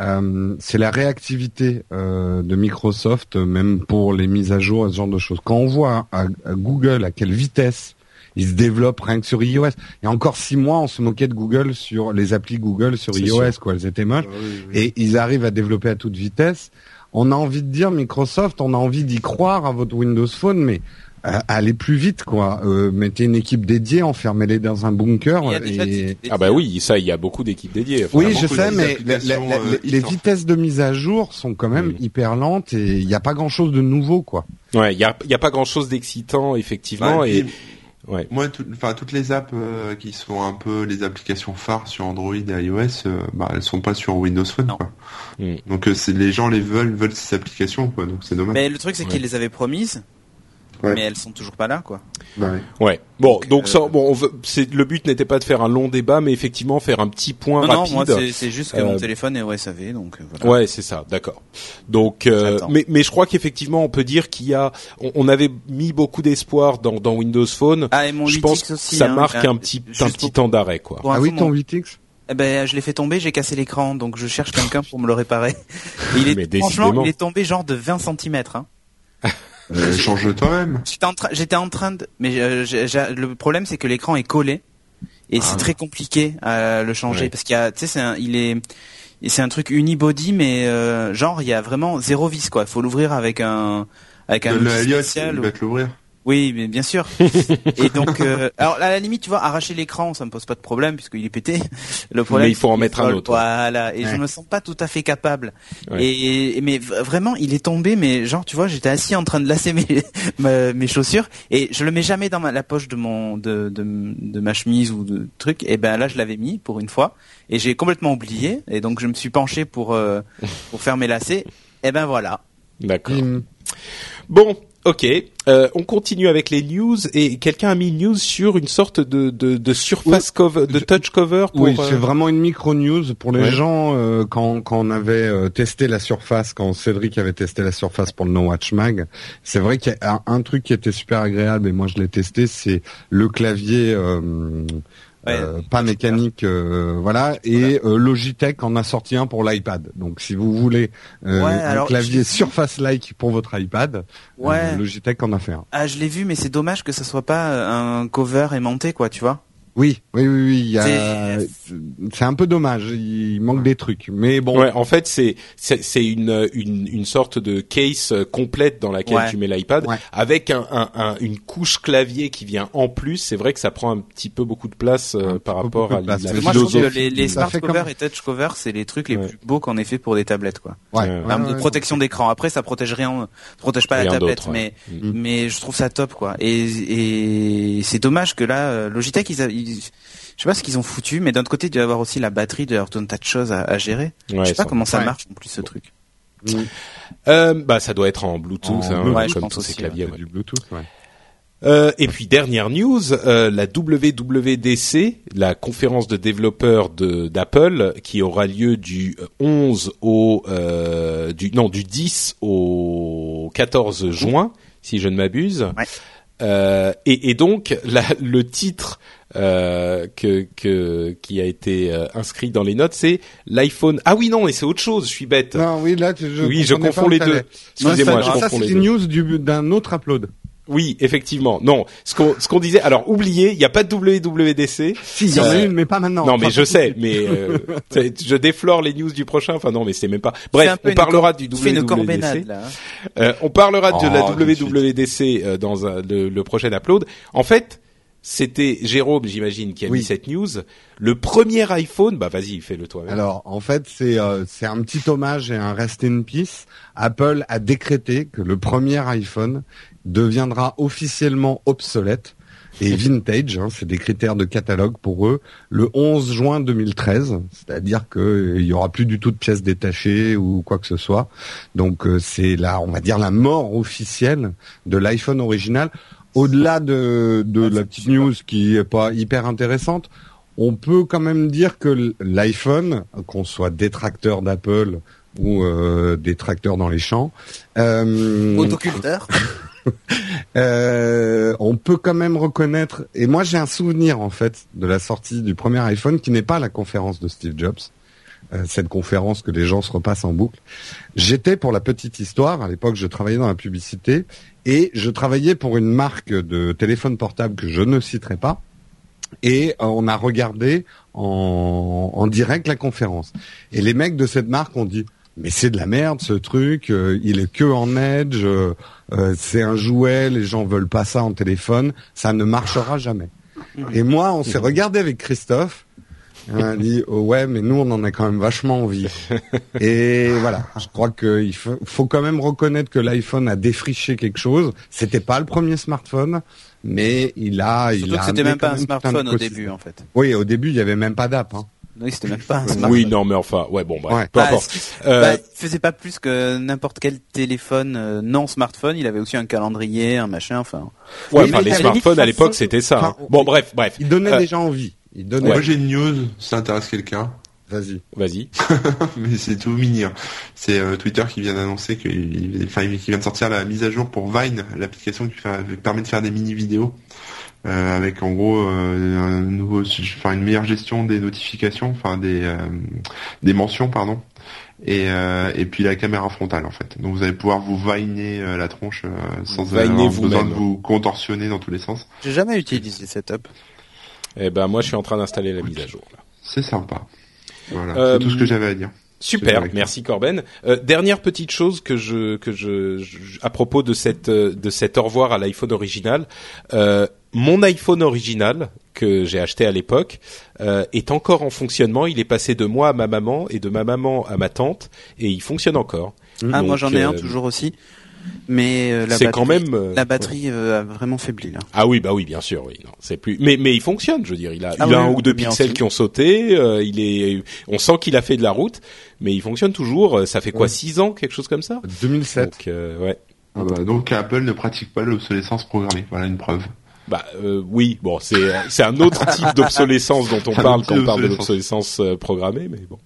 Euh, c'est la réactivité euh, de Microsoft, même pour les mises à jour et ce genre de choses. Quand on voit à, à Google à quelle vitesse ils se développent rien que sur iOS. Il y a encore six mois, on se moquait de Google sur les applis Google sur iOS, sûr. quoi. Elles étaient moches. Ah oui, oui. Et ils arrivent à développer à toute vitesse. On a envie de dire Microsoft, on a envie d'y croire à votre Windows Phone, mais euh, allez plus vite, quoi. Euh, mettez une équipe dédiée, enfermez-les dans un bunker. Il et- Ah bah oui, ça il y a beaucoup d'équipes dédiées. Enfin, Oui, je sais, mais la- applications, la- la- euh, les vitesses de mise à jour sont quand même hyper lentes et il n'y a pas grand-chose de nouveau, quoi. Ouais, il y a il y a pas grand-chose d'excitant effectivement Ouais, et ouais. Moi, tout- enfin toutes les apps euh, qui sont un peu les applications phares sur Android et iOS, euh, bah elles sont pas sur Windows Phone. Non. Quoi. Mm. Donc euh, c'est les gens les veulent veulent ces applications quoi. Donc c'est dommage. Mais le truc c'est Ouais. qu'ils les avaient promises. Ouais. mais elles sont toujours pas là, quoi. Bah ouais. Ouais. Bon, Donc, donc, euh, ça, bon, on veut- le but n'était pas de faire un long débat, mais effectivement faire un petit point Non, non, rapide. moi c'est juste que Euh, mon téléphone est au SAV, donc euh, voilà. Ouais, c'est ça, d'accord. Donc, euh, mais mais je crois qu'effectivement, on peut dire qu'il y a, on, on avait mis beaucoup d'espoir dans, dans Windows Phone. Ah et mon je 8X pense que aussi. ça hein, marque euh, un petit un pour- petit temps d'arrêt, quoi. Ah oui, ton mon- 8X Eh ben, je l'ai fait tomber, j'ai cassé l'écran, donc je cherche quelqu'un pour me le réparer. Et il est, Mais franchement, décidément. il est tombé genre de 20 cm. Hein. Euh, Change-le toi-même. J'étais en train, j'étais en train de, mais euh, le problème c'est que l'écran est collé et c'est très compliqué à le changer Ouais. parce qu'il y a, tu sais, c'est un, il est, c'est un truc unibody, mais euh, genre il y a vraiment zéro vis quoi. Il faut l'ouvrir avec un, avec un Le spécial il ou- va te l'ouvrir. Oui, mais bien sûr. et donc, euh, alors à la limite, tu vois, arracher l'écran, ça me pose pas de problème puisqu'il est pété. Le problème, Mais il faut en mettre un autre. Voilà. Et je Ouais. me sens pas tout à fait capable. Ouais. Et, et- mais vraiment, il est tombé. Mais genre, tu vois, j'étais assis en train de lasser mes mes chaussures et je le mets jamais dans ma, la poche de mon de, de de ma chemise ou de truc. Et ben là, je l'avais mis pour une fois et j'ai complètement oublié. Et donc, je me suis penché pour euh, pour faire mes lacets. Et ben voilà. D'accord. Bon, ok. Euh, on continue avec les news et quelqu'un a mis news sur une sorte de de, de surface cover, de touch cover pour. Oui, euh, c'est vraiment une micro news pour les Ouais. gens euh, quand quand on avait euh, testé la surface, quand Cédric avait testé la surface pour le No Watch Mag. C'est vrai qu'il y a un, un truc qui était super agréable et moi je l'ai testé, c'est le clavier. Euh, Ouais, euh, pas mécanique, euh, voilà, et euh, Logitech en a sorti un pour l'iPad. Donc, si vous voulez euh, un clavier Surface-like pour votre iPad, Ouais. Logitech en a fait un. Ah, je l'ai vu, mais c'est dommage que ça soit pas un cover aimanté, quoi, tu vois. Oui, oui, oui, oui. il y a- C'est- un peu dommage. Il manque des trucs, mais bon. Ouais, en fait, c'est c'est c'est une une une sorte de case euh, complète dans laquelle Ouais. tu mets l'iPad Ouais. avec un, un, un- une couche clavier qui vient en plus. C'est vrai que ça prend un petit peu beaucoup de place euh, par rapport à la Mais Moi, je trouve que les, smart fait cover comme- et touch cover, c'est les trucs les Ouais. plus beaux qu'on ait fait pour des tablettes, quoi. Ouais, de ouais, protection d'écran. Après, ça protège rien, ça protège pas Rien la tablette, mais Mm. mais je trouve ça top, quoi. Et et c'est dommage que là, euh, Logitech, ils, a- ils- je sais pas ce qu'ils ont foutu, mais d'un autre côté, il doit y avoir aussi la batterie de leur tout un tas de choses à, à gérer. Ouais, je sais pas comment ça Ouais. marche en plus ce truc. Mm. Euh, bah, ça doit être en Bluetooth, En hein, ouais, comme tous ces claviers. Ouais. du Bluetooth, ouais. Euh, et puis dernière news, euh, la WWDC, la conférence de développeurs de d'Apple, qui aura lieu du 11 au euh, du non du 10 au 14 juin, si je ne m'abuse. Ouais. Euh, et, et donc la- le titre euh, que, que qui a été euh, inscrit dans les notes, c'est l'iPhone. Ah oui non, mais c'est autre chose. Je suis bête. Non, oui, là, tu- je oui, je confonds les deux. Excusez-moi, ça, je ça, confonds c'est les une deux. news du- d'un autre upload. Oui, effectivement. Non, ce qu'on ce qu'on disait. Alors, oubliez, il n'y a pas de WWDC. Si, il y en a Euh, une, mais pas maintenant. Non, mais je sais, mais euh, je déflore les news du prochain. Enfin non, mais c'est même pas. Bref, un peu on parlera du WWDC. là. hein. Euh, on parlera de la Oh, de. WWDC euh, dans un- le, le prochain upload. En fait, c'était Jérôme, j'imagine, qui a Oui. mis cette news. Le premier iPhone, bah vas-y, fais-le toi. Alors, en fait, c'est euh, c'est un petit hommage et un rest in peace. Apple a décrété que le premier iPhone deviendra officiellement obsolète et vintage, hein, c'est des critères de catalogue pour eux, le 11 juin 2013, c'est-à-dire que il y aura plus du tout de pièces détachées ou quoi que ce soit. Donc euh, c'est là, on va dire la mort officielle de l'iPhone original. Au-delà de, de la petite news qui est pas hyper intéressante, on peut quand même dire que l'iPhone, qu'on soit détracteur d'Apple ou euh, détracteur dans les champs, euh, Autoculteur. euh, on peut quand même reconnaître. Et moi, j'ai un souvenir en fait de la sortie du premier iPhone qui n'est pas la conférence de Steve Jobs. euh, cette conférence que les gens se repassent en boucle. J'étais pour la petite histoire, à l'époque je travaillais dans la publicité, et je travaillais pour une marque de téléphone portable que je ne citerai pas, et on a regardé en direct la conférence. Et les mecs de cette marque ont dit mais c'est de la merde ce truc, euh, il est que en edge, euh, euh, c'est un jouet, les gens veulent pas ça en téléphone, ça ne marchera jamais. Et moi, on s'est regardé avec Christophe, et on a dit oh ouais, mais nous on en a quand même vachement envie. Et voilà, je crois qu'il faut, faut quand même reconnaître que l'iPhone a défriché quelque chose. C'était pas le premier smartphone, mais il a, il Surtout a que c'était même pas un smartphone au début, en fait. Oui, au début, il y avait même pas d'app. Hein. Non, c'était même pas un smartphone. Oui, non, mais enfin, ouais, bon, bref, Ouais. peu Bah, importe. Euh, bah, il faisait pas plus que n'importe quel téléphone euh, non smartphone. Il avait aussi un calendrier, un machin. Enfin, ouais, oui, enfin, les smartphones à l'époque, c'était ça. hein. enfin, Bon, bref, bref. Il donnait Euh, déjà envie. Il donnait. Ouais. Moi j'ai une news, ça intéresse quelqu'un. Vas-y. Vas-y. mais c'est tout mini. hein. C'est euh, Twitter qui vient d'annoncer qu'il, enfin, qui vient de sortir la mise à jour pour Vine, l'application qui fait- permet de faire des mini vidéos. Euh, avec en gros euh, un nouveau, enfin une meilleure gestion des notifications, enfin des euh, des mentions pardon, et euh, et puis la caméra frontale en fait. Donc vous allez pouvoir vous viner euh, la tronche euh, sans avoir besoin de vous contorsionner dans tous les sens. j'ai jamais utilisé cette app. Eh ben, moi, je suis en train d'installer la mise à jour. là. C'est sympa. Voilà, Euh, c'est tout ce que j'avais à dire. Super, merci Corben. Euh, dernière petite chose que je que je, je- à propos de cette de cet au revoir à l'iPhone original. Euh, mon iPhone original que j'ai acheté à l'époque euh, est encore en fonctionnement. Il est passé de moi à ma maman et de ma maman à ma tante et il fonctionne encore. Ah, moi j'en ai un euh, toujours aussi. Mais euh, la C'est batterie, quand même, euh, la batterie euh, a vraiment faibli là. Ah oui, bah oui, bien sûr, oui. Non, c'est plus. Mais mais il fonctionne, je veux dire. Il a, Ah il a un oui, ou deux pixels qui ont sauté. euh, il est. On sent qu'il a fait de la route, mais il fonctionne toujours. Ça fait quoi, Ouais. six ans, quelque chose comme ça? 2007. Donc euh, ouais. Ah bah, donc Apple ne pratique pas l'obsolescence programmée. Voilà une preuve. Bah euh, oui, bon, c'est c'est un autre type d'obsolescence dont on parle quand on parle de d'obsolescence. l'obsolescence euh, programmée, mais bon.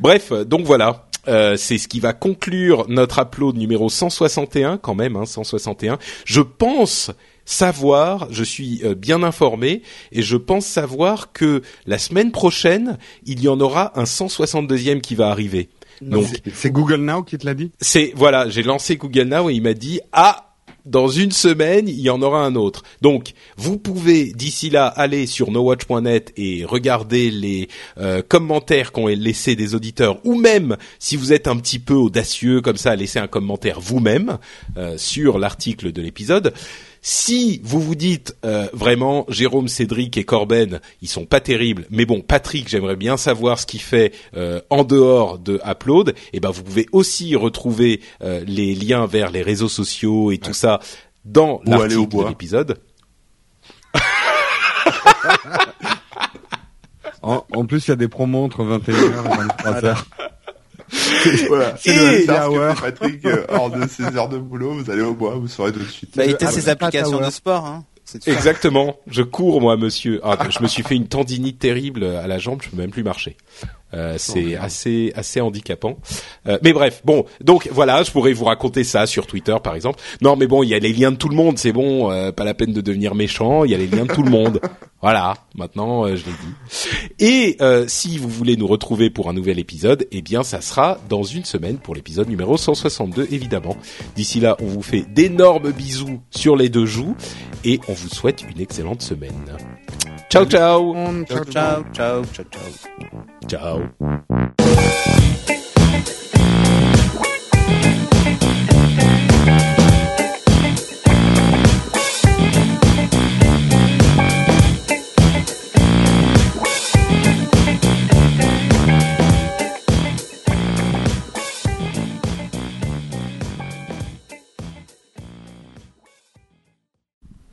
Bref, euh, donc voilà. Euh, c'est ce qui va conclure notre upload numéro 161 quand même, hein, 161. Je pense savoir, je suis euh, bien informé et je pense savoir que la semaine prochaine, il y en aura un 162e qui va arriver. Donc C'est- c'est Google Now qui te l'a dit? C'est voilà, j'ai lancé Google Now et il m'a dit ah dans une semaine, il y en aura un autre. Donc, vous pouvez d'ici là aller sur nowatch.net et regarder les euh, commentaires qu'ont laissés des auditeurs, ou même si vous êtes un petit peu audacieux comme ça, laisser un commentaire vous-même euh, sur l'article de l'épisode. Si vous vous dites euh, vraiment Jérôme, Cédric et Corben, ils sont pas terribles, mais bon Patrick, j'aimerais bien savoir ce qu'il fait euh, en dehors de Upload. Et ben vous pouvez aussi retrouver euh, les liens vers les réseaux sociaux et tout ça dans l'article de l'épisode. en, en plus, il y a des promos entre 21h et 23h. Voilà. C'est le que hour. Patrick, euh, hors de ses heures de boulot, vous allez au bois, vous saurez tout de suite. Bah, il était ses Apple applications de sport. Hein. Exactement. Je cours moi, monsieur. Ah, je me suis fait une tendinite terrible à la jambe. Je peux même plus marcher. Euh, c'est assez assez handicapant. Euh, mais bref, bon, donc voilà, je pourrais vous raconter ça sur Twitter par exemple. Non, mais bon, il y a les liens de tout le monde, c'est bon, euh, pas la peine de devenir méchant. Il y a les liens de tout le monde. Voilà, maintenant euh, je l'ai dit. Et euh, si vous voulez nous retrouver pour un nouvel épisode, eh bien ça sera dans une semaine pour l'épisode numéro 162 évidemment. D'ici là, on vous fait d'énormes bisous sur les deux joues et on vous souhaite une excellente semaine. Ciao ciao. Ciao, ciao, ciao, ciao, ciao. Ciao.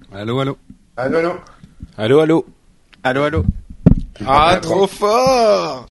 Allô, allô. Allô, allô. Allô allô. Allô, allô. Ah trop fort